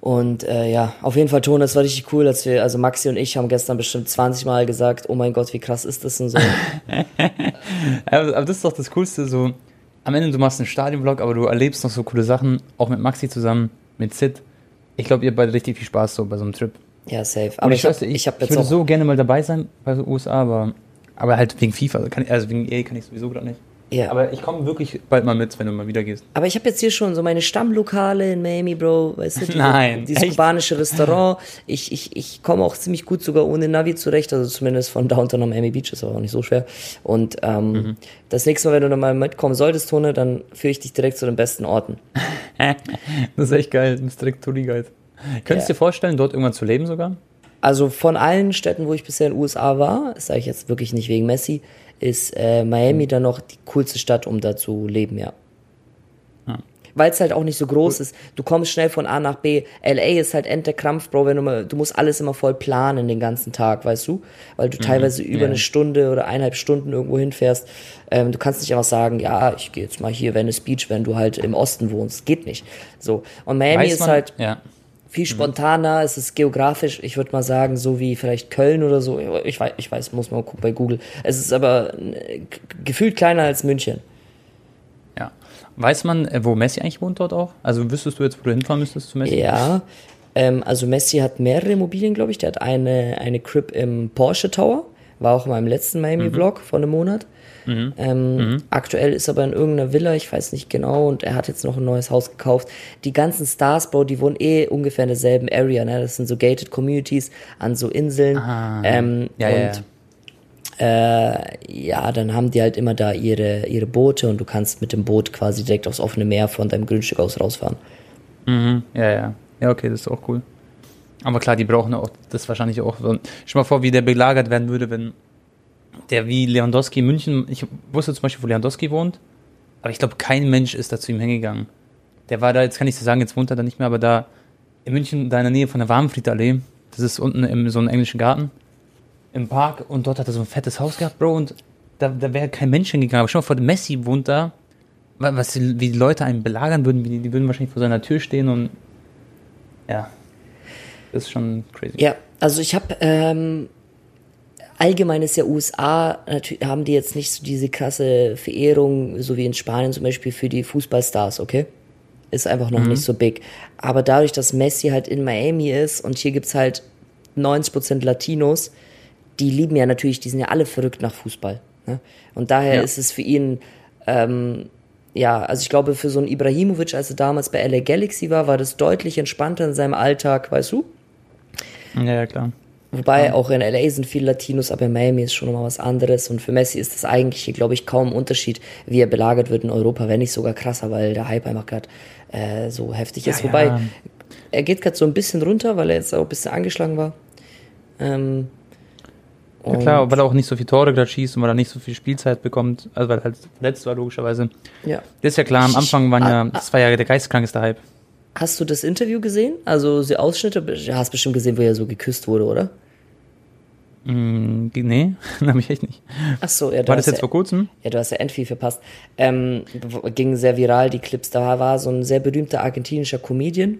Und äh, ja, auf jeden Fall, Ton, das war richtig cool, dass wir, also Maxi und ich haben gestern bestimmt 20 Mal gesagt, oh mein Gott, wie krass ist das und so. [LAUGHS] Aber, das ist doch das Coolste, so am Ende du machst einen Stadionvlog, aber du erlebst noch so coole Sachen, auch mit Maxi zusammen, mit Sid. Ich glaube, ihr habt beide richtig viel Spaß so bei so einem Trip. ja, safe. Und Aber ich, hab, weiß, ich, hab ich würde so gerne mal dabei sein bei so USA, aber, aber halt wegen FIFA, kann, ich- also wegen EA kann ich sowieso gerade nicht. Ja. Aber ich komme wirklich bald mal mit, wenn du mal wieder gehst. Aber ich habe jetzt hier schon so meine Stammlokale in Miami, Bro. Weißt du, [LAUGHS] diese, Nein, dieses echt? kubanische Restaurant. Ich, ich, ich komme auch ziemlich gut sogar ohne Navi zurecht. Also zumindest von Downtown nach Miami Beach ist aber auch nicht so schwer. Und ähm, Mhm. das nächste Mal, wenn du noch mal mitkommen solltest, Tone, dann führe ich dich direkt zu den besten Orten. [LAUGHS] Das ist echt geil. Du bist direkt Touri-Guide. Könntest du Ja. dir vorstellen, dort irgendwann zu leben sogar? Also von allen Städten, wo ich bisher in den USA war, das sage ich jetzt wirklich nicht wegen Messi, ist äh, Miami dann noch die coolste Stadt, um da zu leben, ja. Weil es halt auch nicht so groß ist. Du kommst schnell von A nach B. LA ist halt end der Krampf, Bro. Wenn du, mal, du musst alles immer voll planen den ganzen Tag, weißt du? Weil du teilweise über ja. eine Stunde oder eineinhalb Stunden irgendwo hinfährst. Ähm, du kannst nicht einfach sagen, ja, ich gehe jetzt mal hier Venice Beach, wenn du halt im Osten wohnst. Geht nicht. So. Und Miami Weiß ist man- halt Ja. Viel spontaner, es ist geografisch, ich würde mal sagen, so wie vielleicht Köln oder so. Ich weiß, ich weiß, muss man gucken bei Google. Es ist aber äh, gefühlt kleiner als München. ja. Weiß man, äh, wo Messi eigentlich wohnt dort auch? Also wüsstest du jetzt, wo du hinfahren müsstest zu Messi? Ja, ähm, also Messi hat mehrere Immobilien, glaube ich. Der hat eine, eine Crib im Porsche Tower, war auch in meinem letzten Miami-Vlog vor einem Monat. Ähm, Aktuell ist er aber in irgendeiner Villa, ich weiß nicht genau, und er hat jetzt noch ein neues Haus gekauft. Die ganzen Stars, Bro, die wohnen eh ungefähr in derselben Area, ne? Das sind so gated Communities an so Inseln. Ah. ähm, Ja, und ja, ja. äh, ja, dann haben die halt immer da ihre, ihre Boote und du kannst mit dem Boot quasi direkt aufs offene Meer von deinem Grundstück aus rausfahren. Mhm. Ja, ja. Ja, okay, das ist auch cool. Aber klar, die brauchen auch das wahrscheinlich auch. Stell mal vor, wie der belagert werden würde, wenn der wie Lewandowski in München, ich wusste zum Beispiel, wo Lewandowski wohnt, aber ich glaube, kein Mensch ist da zu ihm hingegangen. Der war da, jetzt kann ich so sagen, jetzt wohnt er da nicht mehr, aber da in München, da in der Nähe von der Warmfriedallee, das ist unten im so einem englischen Garten, im Park und dort hat er so ein fettes Haus gehabt, Bro, und da, da wäre kein Mensch hingegangen. Aber schau mal vor, Messi wohnt da, wa- was, wie die Leute einen belagern würden, die, die würden wahrscheinlich vor seiner Tür stehen und ja, das ist schon crazy. Ja, also ich habe ähm, allgemein ist ja USA, natürlich haben die jetzt nicht so diese krasse Verehrung, so wie in Spanien zum Beispiel für die Fußballstars, okay? Ist einfach noch nicht so big. Aber dadurch, dass Messi halt in Miami ist und hier gibt's halt 90% Latinos, die lieben ja natürlich, die sind ja alle verrückt nach Fußball. Ne? Und daher Ja. ist es für ihn, ähm, ja, also ich glaube, für so einen Ibrahimovic, als er damals bei LA Galaxy war, war das deutlich entspannter in seinem Alltag, weißt du? Ja, ja, klar. Wobei auch in LA sind viele Latinos, aber in Miami ist schon nochmal was anderes. Und für Messi ist das eigentlich hier, glaube ich, kaum ein Unterschied, wie er belagert wird in Europa, wenn nicht sogar krasser, weil der Hype einfach gerade äh, so heftig ist. Ja, Wobei, ja. er geht gerade so ein bisschen runter, weil er jetzt auch ein bisschen angeschlagen war. Ähm, Ja, klar, weil er auch nicht so viel Tore gerade schießt und weil er nicht so viel Spielzeit bekommt, also weil er halt verletzt war, logischerweise. ja. Das ist ja klar, am Anfang waren ja, Ah, das war ja der geisteskrankeste Hype. Hast du das Interview gesehen? Also die Ausschnitte? Du hast bestimmt gesehen, wo er so geküsst wurde, oder? Hm, nee, [LAUGHS] habe ich echt nicht. Ach so, ja. War das jetzt ja, vor kurzem? Ja, du hast ja viel verpasst. Ähm, ging sehr viral, die Clips. Da war so ein sehr berühmter argentinischer Comedian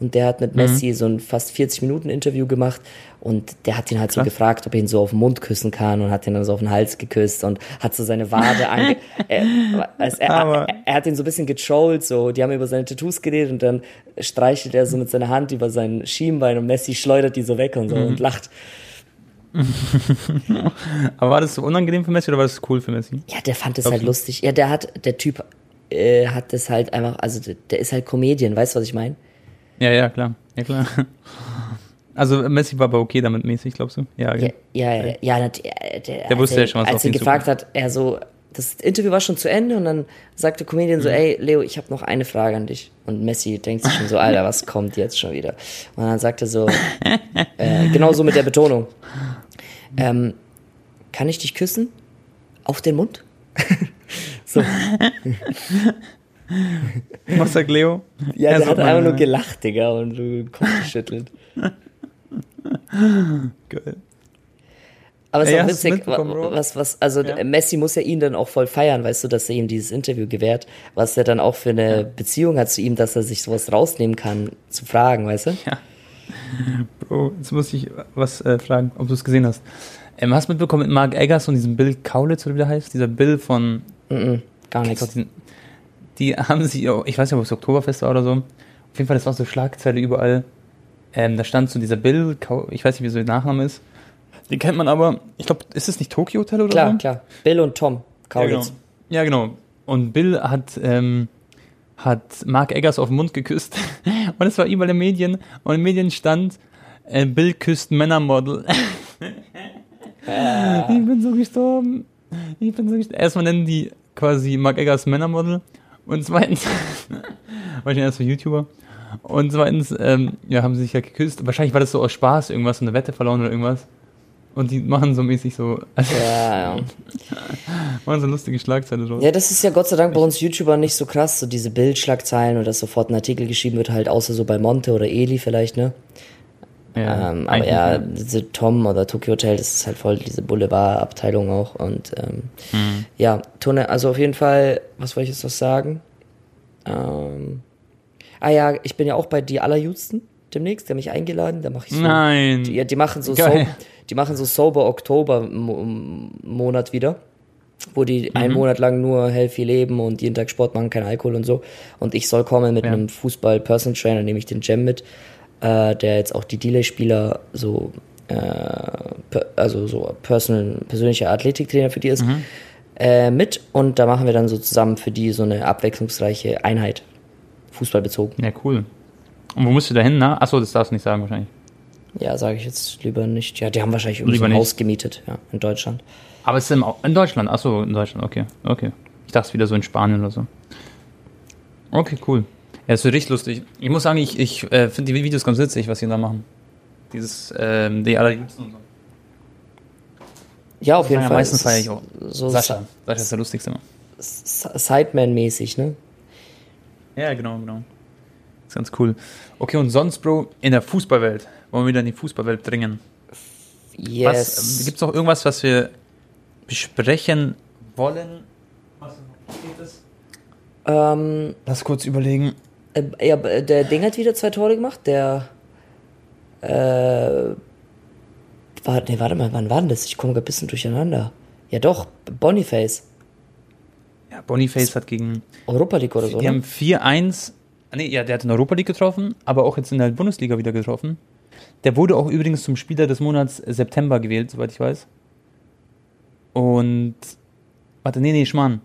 und der hat mit Mhm. Messi so ein fast 40 Minuten Interview gemacht und der hat ihn halt so Krass. gefragt, ob er ihn so auf den Mund küssen kann und hat ihn dann so auf den Hals geküsst und hat so seine Wade [LAUGHS] ange... er, also er, er, er hat ihn so ein bisschen getrollt, so, die haben über seine Tattoos geredet und dann streichelt er so mit seiner Hand über sein Schienbein und Messi schleudert die so weg und so Mhm. und lacht. [LAUGHS] Aber war das so unangenehm für Messi oder war das cool für Messi? Ja, der fand es halt lustig. Ja, der hat, der Typ äh, hat das halt einfach, also der, der ist halt Comedian, weißt du, was ich meine? Ja, ja, klar. Ja, klar. [LAUGHS] Also Messi war aber okay damit mäßig, glaubst du? Ja, Ja, ja, ja, ja nat- äh, der, Der wusste ja schon, was er, Als er ihn gefragt hat, er so, das Interview war schon zu Ende und dann sagt der Comedian Mhm. so, ey, Leo, ich habe noch eine Frage an dich. Und Messi denkt sich schon so, Alter, was kommt jetzt schon wieder? Und dann sagt er so, [LAUGHS] äh, genau so mit der Betonung, ähm, kann ich dich küssen? Auf den Mund? [LAUGHS] so. Was sagt Leo? Ja, Er der sagt hat einfach nur äh, gelacht, Digga, und den Kopf geschüttelt. Geil. Aber es ist auch witzig, was, was, also Ja. Messi muss ja ihn dann auch voll feiern, weißt du, dass er ihm dieses Interview gewährt, was er dann auch für eine Beziehung hat zu ihm, dass er sich sowas rausnehmen kann, zu fragen, weißt du? Bro, jetzt muss ich was äh, fragen, ob du es gesehen hast. Ähm, hast du mitbekommen mit Mark Eggers und diesem Bill Kaulitz oder wie der heißt? Dieser Bill von Mhm, gar Gott, nichts. Die haben sich, oh, ich weiß nicht, ob es Oktoberfest war oder so. Auf jeden Fall, das war so Schlagzeile überall. Ähm, da stand so dieser Bill, ich weiß nicht, wie so der Nachname ist. Den kennt man aber, ich glaube, ist es nicht Tokyo Hotel oder Klar, so? klar. Bill und Tom, Ja, genau. Kaulitz. Ja, genau. Und Bill hat, ähm, hat Mark Eggers auf den Mund geküsst. [LAUGHS] Und es war überall in den Medien. Und in den Medien stand, äh, Bill küsst Männermodel. [LAUGHS] Ich bin so gestorben. Ich bin so gestorben. Erstmal nennen die quasi Mark Eggers Männermodel. Und zweitens, [LAUGHS] war ich erst für YouTuber. Und zweitens, ähm, ja, haben sie sich ja geküsst. Wahrscheinlich war das so aus Spaß, irgendwas, so eine Wette verloren oder irgendwas. Und die machen so mäßig so, also, [LAUGHS] Ja, ja. machen so lustige Schlagzeilen draus. Ja, das ist ja Gott sei Dank bei uns YouTubern nicht so krass, so diese Bildschlagzeilen oder dass sofort ein Artikel geschrieben wird, halt außer so bei Monte oder Eli vielleicht, ne? Ja, ähm, aber ja, diese Tom oder Tokyo Hotel, das ist halt voll diese Boulevard-Abteilung auch. Und ähm, Mhm. ja, Tone, also auf jeden Fall, was wollte ich jetzt noch sagen? Ähm, ah ja, ich bin ja auch bei die Allerjüdsten demnächst, der hat mich eingeladen, da mache ich so. Nein. Die, ja, die machen so, so die machen so Sober Oktober Mo Monat wieder, wo die Mhm. einen Monat lang nur healthy leben und jeden Tag Sport machen, kein Alkohol und so. Und ich soll kommen mit Ja. einem Fußball-Personal Trainer, nehme ich den Jam mit, äh, der jetzt auch die Delay-Spieler so, äh, per, also so personal, persönlicher Athletiktrainer für die ist, Mhm. äh, mit. Und da machen wir dann so zusammen für die so eine abwechslungsreiche Einheit, Fußballbezogen. Ja, cool. Und wo musst du da hin, ne? Achso, das darfst du nicht sagen wahrscheinlich. Ja, sage ich jetzt lieber nicht. Ja, die haben wahrscheinlich irgendwie ein nicht. Haus gemietet, ja, in Deutschland. Aber es ist in Deutschland. Achso, in Deutschland, okay. Okay. Ich dachte es wieder so in Spanien oder so. Okay, cool. Ja, das wird richtig lustig. Ich muss sagen, ich, ich äh, finde die Videos ganz witzig, was sie da machen. Dieses, ähm, die allerliebsten und so. Ja, auf jeden Ja, Fall. meistens feiere ist ich auch. So Sascha. Sascha ist der lustigste immer. Sideman-mäßig, ne? Ja, genau, genau. Das ist ganz cool. Okay, und sonst, Bro, in der Fußballwelt. Wollen wir wieder in die Fußballwelt dringen? Yes. Was, Gibt es noch irgendwas, was wir besprechen wollen? Was geht es? ähm, Lass kurz überlegen. Äh, ja, der Ding hat wieder zwei Tore gemacht. Der. Äh. War, nee, warte mal, wann war denn das? Ich komme ein bisschen durcheinander. Ja, doch, Boniface. Ja, Boniface hat gegen Europa League oder so. Die Ne? haben 4-1. ah, Nee, ja, der hat in Europa League getroffen, aber auch jetzt in der Bundesliga wieder getroffen. Der wurde auch übrigens zum Spieler des Monats September gewählt, soweit ich weiß. Und. Warte, nee, nee, Schmarrn.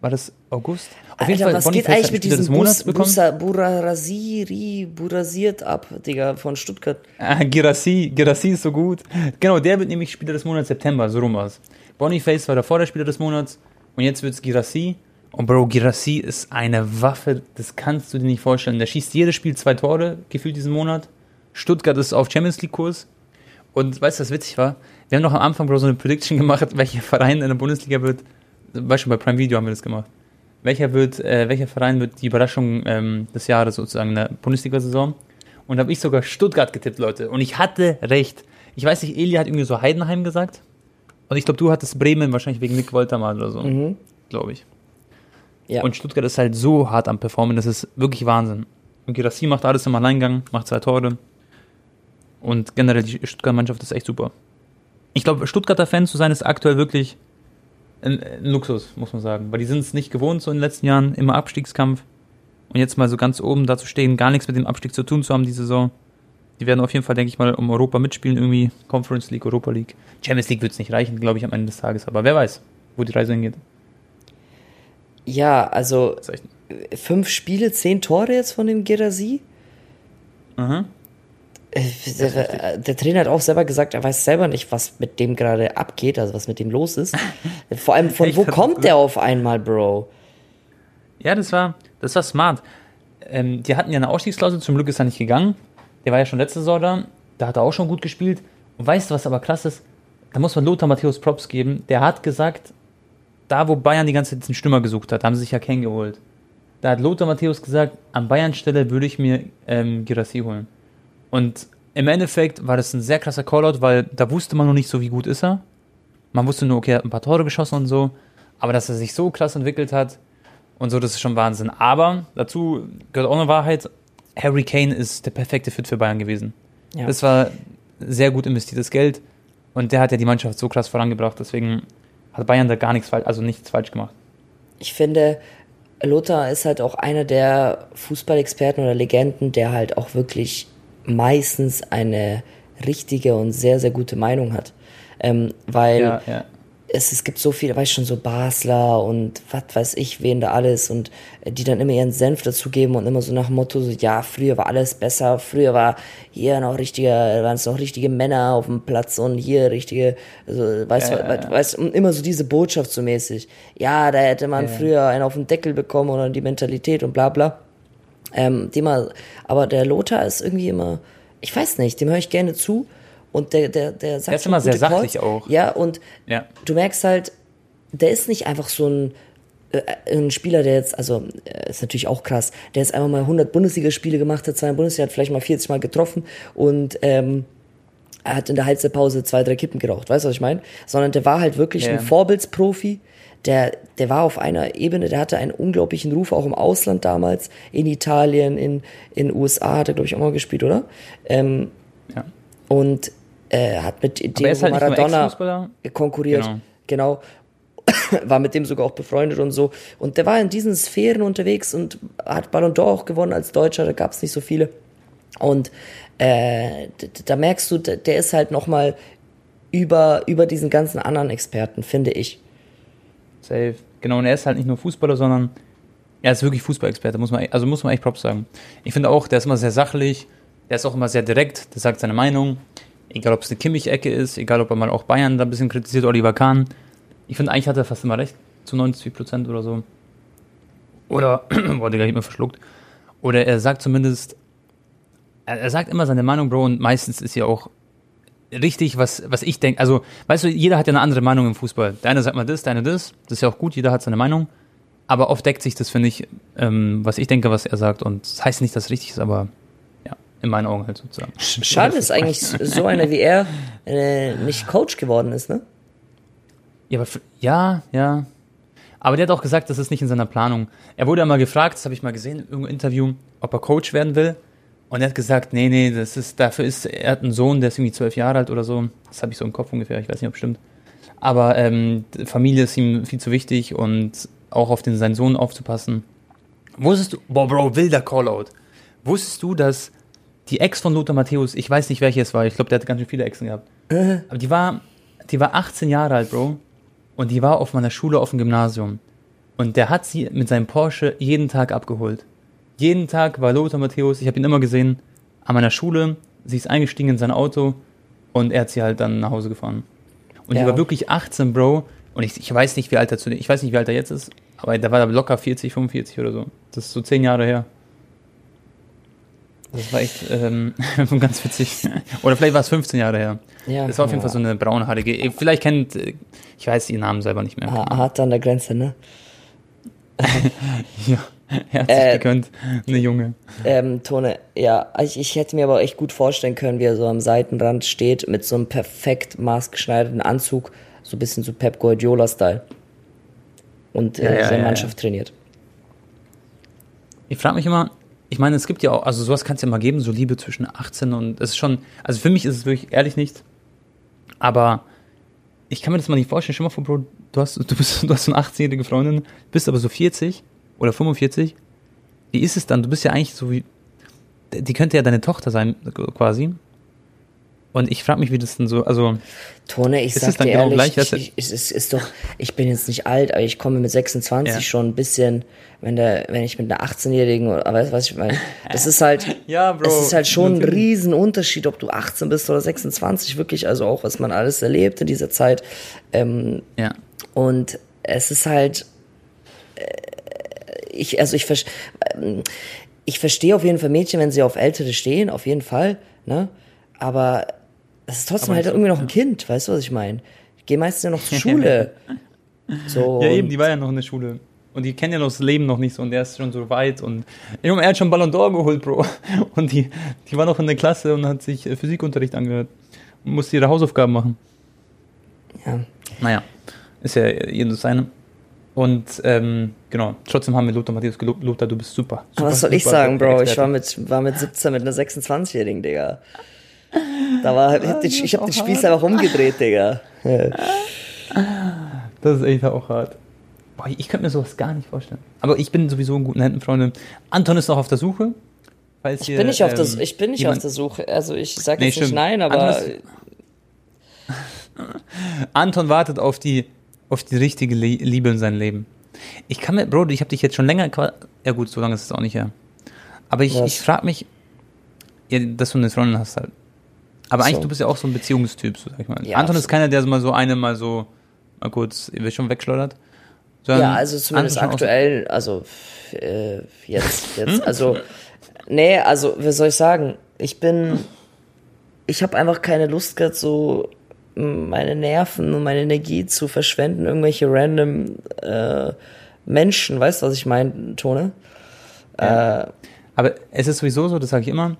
War das August? Auf Alter, was geht Boniface eigentlich mit diesem Bus. Busa, Burasiri, Burasiert ab, Digga, von Stuttgart? Ah, Girassi, Girassi ist so gut. Genau, der wird nämlich Spieler des Monats September, so rum war's. Boniface war davor der Spieler des Monats und jetzt wird's Girassi. Und Bro, Girassi ist eine Waffe, das kannst du dir nicht vorstellen. Der schießt jedes Spiel zwei Tore, gefühlt diesen Monat. Stuttgart ist auf Champions League Kurs. Und weißt du, was witzig war? Wir haben doch am Anfang, Bro, so eine Prediction gemacht, [LAUGHS] welcher Verein in der Bundesliga wird. Weißt du, bei Prime Video haben wir das gemacht. Welcher wird, äh, welcher Verein wird die Überraschung ähm, des Jahres sozusagen in der Bundesliga-Saison? Und da habe ich sogar Stuttgart getippt, Leute. Und ich hatte recht. Ich weiß nicht, Eli hat irgendwie so Heidenheim gesagt. Und ich glaube, du hattest Bremen wahrscheinlich wegen Nick Woltermann oder so. Mhm. Glaube ich. Ja. Und Stuttgart ist halt so hart am Performen, das ist wirklich Wahnsinn. Und Girassi macht alles im Alleingang, macht zwei Tore. Und generell die Stuttgarter Mannschaft ist echt super. Ich glaube, Stuttgarter Fan zu sein ist aktuell wirklich ein, ein Luxus, muss man sagen. Weil die sind es nicht gewohnt, so in den letzten Jahren, immer Abstiegskampf. Und jetzt mal so ganz oben da zu stehen, gar nichts mit dem Abstieg zu tun zu haben, die Saison. Die werden auf jeden Fall, denke ich mal, um Europa mitspielen, irgendwie. Conference League, Europa League. Champions League wird es nicht reichen, glaube ich, am Ende des Tages. Aber wer weiß, wo die Reise hingeht. Ja, also fünf Spiele, zehn Tore jetzt von dem Gerasi. Aha. Äh, Der, der Trainer hat auch selber gesagt, er weiß selber nicht, was mit dem gerade abgeht, also was mit dem los ist. [LAUGHS] Vor allem, von wo kommt gesagt? der auf einmal, Bro? Ja, das war, das war smart. Ähm, die hatten ja eine Ausstiegsklausel, zum Glück ist er nicht gegangen. Der war ja schon letzte Saison da, da hat er auch schon gut gespielt. Und weißt du, was aber krass ist? Da muss man Lothar Matthäus Props geben. Der hat gesagt, da wo Bayern die ganze Zeit einen Stürmer gesucht hat, haben sie sich ja Ken geholt. Da hat Lothar Matthäus gesagt, an Bayern Stelle würde ich mir ähm, Girassi holen. Und im Endeffekt war das ein sehr krasser Callout, weil da wusste man noch nicht so, wie gut ist er. Man wusste nur, okay, er hat ein paar Tore geschossen und so. Aber dass er sich so krass entwickelt hat und so, das ist schon Wahnsinn. Aber dazu gehört auch eine Wahrheit. Harry Kane ist der perfekte Fit für Bayern gewesen. Ja. Das war sehr gut investiertes Geld. Und der hat ja die Mannschaft so krass vorangebracht. Deswegen hat Bayern da gar nichts falsch, also nichts falsch gemacht. Ich finde, Lothar ist halt auch einer der Fußballexperten oder Legenden, der halt auch wirklich meistens eine richtige und sehr, sehr gute Meinung hat. Ähm, weil Ja, ja. es, es gibt so viele, weißt schon, so Basler und was weiß ich, wen da alles und äh, die dann immer ihren Senf dazugeben und immer so nach dem Motto, so, ja, früher war alles besser, früher war hier noch richtige, waren es noch richtige Männer auf dem Platz und hier richtige, also, weißt du, äh, weißt, immer so diese Botschaft so mäßig. Ja, da hätte man früher einen auf den Deckel bekommen oder die Mentalität und bla bla. Ähm, dem mal, aber der Lothar ist irgendwie immer, ich weiß nicht, dem höre ich gerne zu und der, der, der sagt. Der ist immer sehr sachlich Calls. auch. Ja, und ja. du merkst halt, der ist nicht einfach so ein, äh, ein Spieler, der jetzt, also äh, ist natürlich auch krass, der jetzt einfach mal 100 Bundesligaspiele gemacht hat, zwei Bundesliga, hat vielleicht mal 40 Mal getroffen und ähm, er hat in der Halbzeitpause zwei, drei Kippen geraucht, weißt du, was ich meine? Sondern der war halt wirklich ja. ein Vorbildsprofi, der, der war auf einer Ebene, der hatte einen unglaublichen Ruf, auch im Ausland damals, in Italien, in in USA hat er, glaube ich, auch mal gespielt, oder? Ähm, ja. Und äh, hat mit Diego halt Maradona konkurriert. Genau. genau. [COUGHS] war mit dem sogar auch befreundet und so. Und der war in diesen Sphären unterwegs und hat Ballon d'Or auch gewonnen als Deutscher, da gab es nicht so viele. Und äh, da merkst du, der ist halt nochmal über, über diesen ganzen anderen Experten, finde ich. Safe. Genau, und er ist halt nicht nur Fußballer, sondern er ist wirklich Fußballexperte, muss man, also muss man echt Props sagen. Ich finde auch, der ist immer sehr sachlich, der ist auch immer sehr direkt, der sagt seine Meinung. Egal, ob es eine Kimmich-Ecke ist, egal, ob er mal auch Bayern da ein bisschen kritisiert, Oliver Kahn. Ich finde, eigentlich hat er fast immer recht, zu 90 Prozent oder so. Oder, [CLEARS THROAT] boah, Digga, ich mir verschluckt. Oder er sagt zumindest, er, er sagt immer seine Meinung, Bro, und meistens ist ja auch richtig, was, was ich denke. Also, weißt du, jeder hat ja eine andere Meinung im Fußball. Der eine sagt mal das, der eine das. Das ist ja auch gut, jeder hat seine Meinung. Aber oft deckt sich das, finde ich, ähm, was ich denke, was er sagt. Und das heißt nicht, dass es richtig ist, aber in meinen Augen halt sozusagen. Schade ist eigentlich so einer wie er äh, nicht Coach geworden ist, ne? Ja, aber ja, ja. Aber der hat auch gesagt, das ist nicht in seiner Planung. Er wurde einmal gefragt, das habe ich mal gesehen, in irgendeinem Interview, ob er Coach werden will. Und er hat gesagt, nee, nee, das ist, dafür ist, er hat einen Sohn, der ist irgendwie zwölf Jahre alt oder so. Das habe ich so im Kopf ungefähr, ich weiß nicht, ob stimmt. Aber ähm, Familie ist ihm viel zu wichtig und auch auf den, seinen Sohn aufzupassen. Wusstest du, boah, Bro, wilder Callout. Wusstest du, dass die Ex von Lothar Matthäus, ich weiß nicht, welche es war, ich glaube, der hat ganz schön viele Exen gehabt. Äh. Aber die war, die war 18 Jahre alt, Bro. Und die war auf meiner Schule auf dem Gymnasium. Und der hat sie mit seinem Porsche jeden Tag abgeholt. Jeden Tag war Lothar Matthäus, ich habe ihn immer gesehen, an meiner Schule. Sie ist eingestiegen in sein Auto und er hat sie halt dann nach Hause gefahren. Und ja. die war wirklich 18, Bro. Und ich, ich weiß nicht, wie alt er zu ich weiß nicht, wie alt er jetzt ist, aber da war er locker 40, 45 oder so. Das ist so 10 Jahre her. Das war echt ähm, [LAUGHS] ganz witzig. Oder vielleicht war es 15 Jahre her. Ja, das war auf jeden Fall so eine braunhaarige. Vielleicht kennt, ich weiß ihren Namen selber nicht mehr. Hart an der Grenze, ne? [LAUGHS] ja, [LAUGHS] herzlich äh, gegönnt, eine Junge. Ähm, Tone, ja, ich, ich hätte mir aber echt gut vorstellen können, wie er so am Seitenrand steht mit so einem perfekt maßgeschneiderten Anzug, so ein bisschen so Pep Guardiola-Style. Und äh, ja, ja, seine Mannschaft trainiert. Ich frage mich immer, ich meine, es gibt ja auch, also sowas kann es ja mal geben, so Liebe zwischen 18 und es ist schon, also für mich ist es wirklich ehrlich nicht, aber ich kann mir das mal nicht vorstellen. Stell mal vor, Bro, du hast, du bist, [LAUGHS] du hast eine 18-jährige Freundin, bist aber so 40 oder 45. Wie ist es dann? Du bist ja eigentlich so wie, die könnte ja deine Tochter sein, quasi. Und ich frage mich, wie das denn so, also. Tone, ich sag dir genau ehrlich, gleich, ich, ich, es ist doch, ich bin jetzt nicht alt, aber ich komme mit 26 ja. schon ein bisschen, wenn der, wenn ich mit einer 18-Jährigen, oder weißt was ich meine? Das ist halt, [LAUGHS] ja, Bro, es ist halt schon ein Riesenunterschied, ob du 18 bist oder 26, wirklich, also auch, was man alles erlebt in dieser Zeit. Ähm, ja. Und es ist halt, ich, also ich, äh, ich verstehe auf jeden Fall Mädchen, wenn sie auf Ältere stehen, auf jeden Fall, ne? Aber das ist trotzdem halt irgendwie noch ein Kind, weißt du, was ich meine? Ich gehe meistens ja noch zur Schule. [LAUGHS] so, ja, eben, die war ja noch in der Schule. Und die kennen ja noch das Leben noch nicht so und der ist schon so weit und er hat schon Ballon d'Or geholt, Bro. [LAUGHS] Und die, die war noch in der Klasse und hat sich äh, Physikunterricht angehört und musste ihre Hausaufgaben machen. Ja. Naja, ist ja jedem seine. Und ähm, genau, trotzdem haben wir Lothar Matthäus gelobt. Lothar, du bist super. super was soll super, ich sagen, Bro? Ich war mit, war mit 17 mit einer 26-Jährigen, Digga. Da war, ich, ich hab den Spieß einfach umgedreht, Digga. Das ist echt auch hart. Boah, ich könnte mir sowas gar nicht vorstellen. Aber ich bin sowieso in guten Händen, Freunde. Anton ist noch auf der Suche. Falls ich, bin nicht auf der, ähm, ich bin nicht auf der Suche. Also ich sage nee, jetzt stimmt. nicht nein, aber... Anton, [LAUGHS] Anton wartet auf die auf die richtige Liebe in seinem Leben. Ich kann mir, Bro, ich habe dich jetzt schon länger, ja gut, so lange ist es auch nicht her. Aber ich, ich frage mich, ja, dass du eine Freundin hast halt. Aber so. eigentlich, du bist ja auch so ein Beziehungstyp, so sag ich mal. Ja, Anton ist keiner, der mal so eine mal so, mal kurz, ihr wisst schon, wegschleudert. Ja, also zumindest aktuell, also äh, jetzt, [LAUGHS] jetzt, also, nee, also, wie soll ich sagen, ich bin, ich habe einfach keine Lust gehabt, so meine Nerven und meine Energie zu verschwenden, irgendwelche random äh, Menschen, weißt du, was ich meine, Tone? Ja. Äh, Aber es ist sowieso so, das sage ich immer,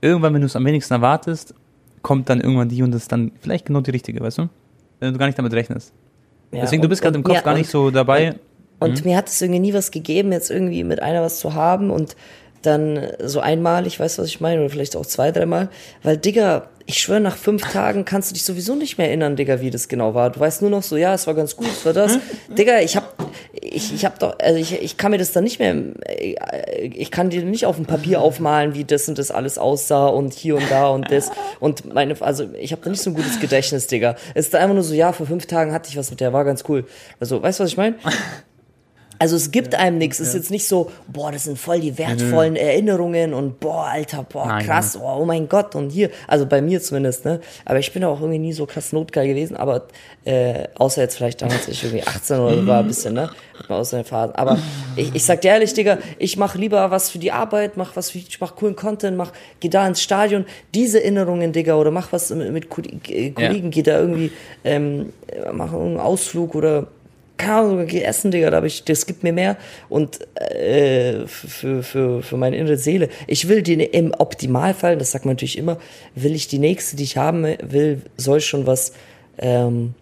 irgendwann, wenn du es am wenigsten erwartest, kommt dann irgendwann die und das ist dann vielleicht genau die richtige, weißt du? Wenn du gar nicht damit rechnest. Ja, Deswegen, und, du bist gerade im Kopf gar nicht so dabei. Und, und mhm. mir hat es irgendwie nie was gegeben, jetzt irgendwie mit einer was zu haben und dann so einmalig, weißt du, was ich meine? Oder vielleicht auch zwei, dreimal. Weil, Digga, ich schwöre, nach fünf Tagen kannst du dich sowieso nicht mehr erinnern, Digga, wie das genau war. Du weißt nur noch so, ja, es war ganz gut, es war das. Digga, ich hab, ich, ich hab doch, also ich, ich kann mir das dann nicht mehr, ich kann dir nicht auf dem Papier aufmalen, wie das und das alles aussah und hier und da und das. Und meine, also ich habe da nicht so ein gutes Gedächtnis, Digga. Es ist einfach nur so, ja, vor fünf Tagen hatte ich was mit der, war ganz cool. Also, weißt du, was ich meine? Also es gibt ja, einem nichts. Es ist jetzt nicht so, boah, das sind voll die wertvollen mhm. Erinnerungen und boah, Alter, boah, Nein, krass, oh, oh, mein Gott und hier. Also bei mir zumindest, ne? Aber ich bin auch irgendwie nie so krass notgeil gewesen, aber äh, außer jetzt vielleicht damals ich irgendwie 18 oder so war ein bisschen, ne? Aus seinen Phasen. Aber ich, ich sag dir ehrlich, Digga, ich mach lieber was für die Arbeit, mach was für, ich mach coolen Content, mach, geh da ins Stadion, diese Erinnerungen, Digga, oder mach was mit, mit Kollegen, ja. geh da irgendwie, ähm, mach einen Ausflug oder keine Ahnung, geh essen, Digga, da hab ich, das gibt mir mehr und äh, für, für, für meine innere Seele. Ich will die im Optimalfall, das sagt man natürlich immer, will ich die nächste, die ich haben will, soll schon was ähm,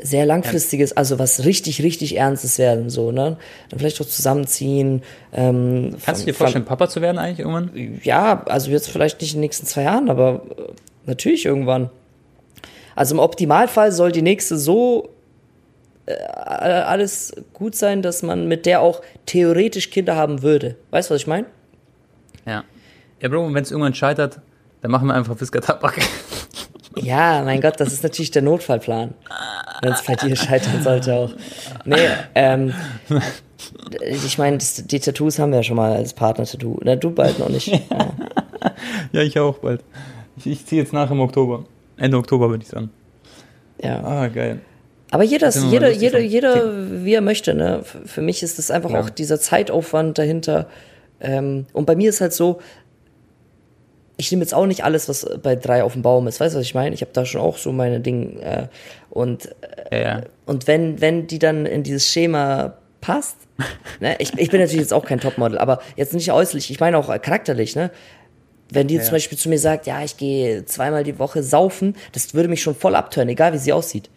sehr langfristiges, also was richtig, richtig Ernstes werden, so, ne? Dann vielleicht auch zusammenziehen. Ähm, Kannst du dir vorstellen, Papa zu werden eigentlich irgendwann? Ja, also jetzt vielleicht nicht in den nächsten zwei Jahren, aber äh, natürlich irgendwann. Also im Optimalfall soll die nächste so alles gut sein, dass man mit der auch theoretisch Kinder haben würde. Weißt du, was ich meine? Ja. Ja, Bro, wenn es irgendwann scheitert, dann machen wir einfach Fisker Tabak. [LAUGHS] Ja, mein Gott, das ist natürlich der Notfallplan. Wenn es bei dir scheitern sollte auch. Nee, ähm, ich meine, die Tattoos haben wir ja schon mal als Partner-Tattoo. Na, du bald noch nicht. Ja, [LAUGHS] ja ich auch bald. Ich, ich ziehe jetzt nach im Oktober. Ende Oktober würde ich sagen. Ja. Ah, geil. Aber jeder, jeder, jeder, jeder, wie er möchte. Ne? Für mich ist das einfach ja. auch dieser Zeitaufwand dahinter. Ähm, und bei mir ist halt so, ich nehme jetzt auch nicht alles, was bei drei auf dem Baum ist. Weißt du, was ich meine? Ich habe da schon auch so meine Dinge. Äh, und ja, ja. und wenn, wenn die dann in dieses Schema passt, [LAUGHS] ne? ich, ich bin natürlich jetzt auch kein Topmodel, aber jetzt nicht äußerlich, ich meine auch charakterlich, ne? Wenn die ja. zum Beispiel zu mir sagt, ja, ich gehe zweimal die Woche saufen, das würde mich schon voll abtören, egal wie sie aussieht.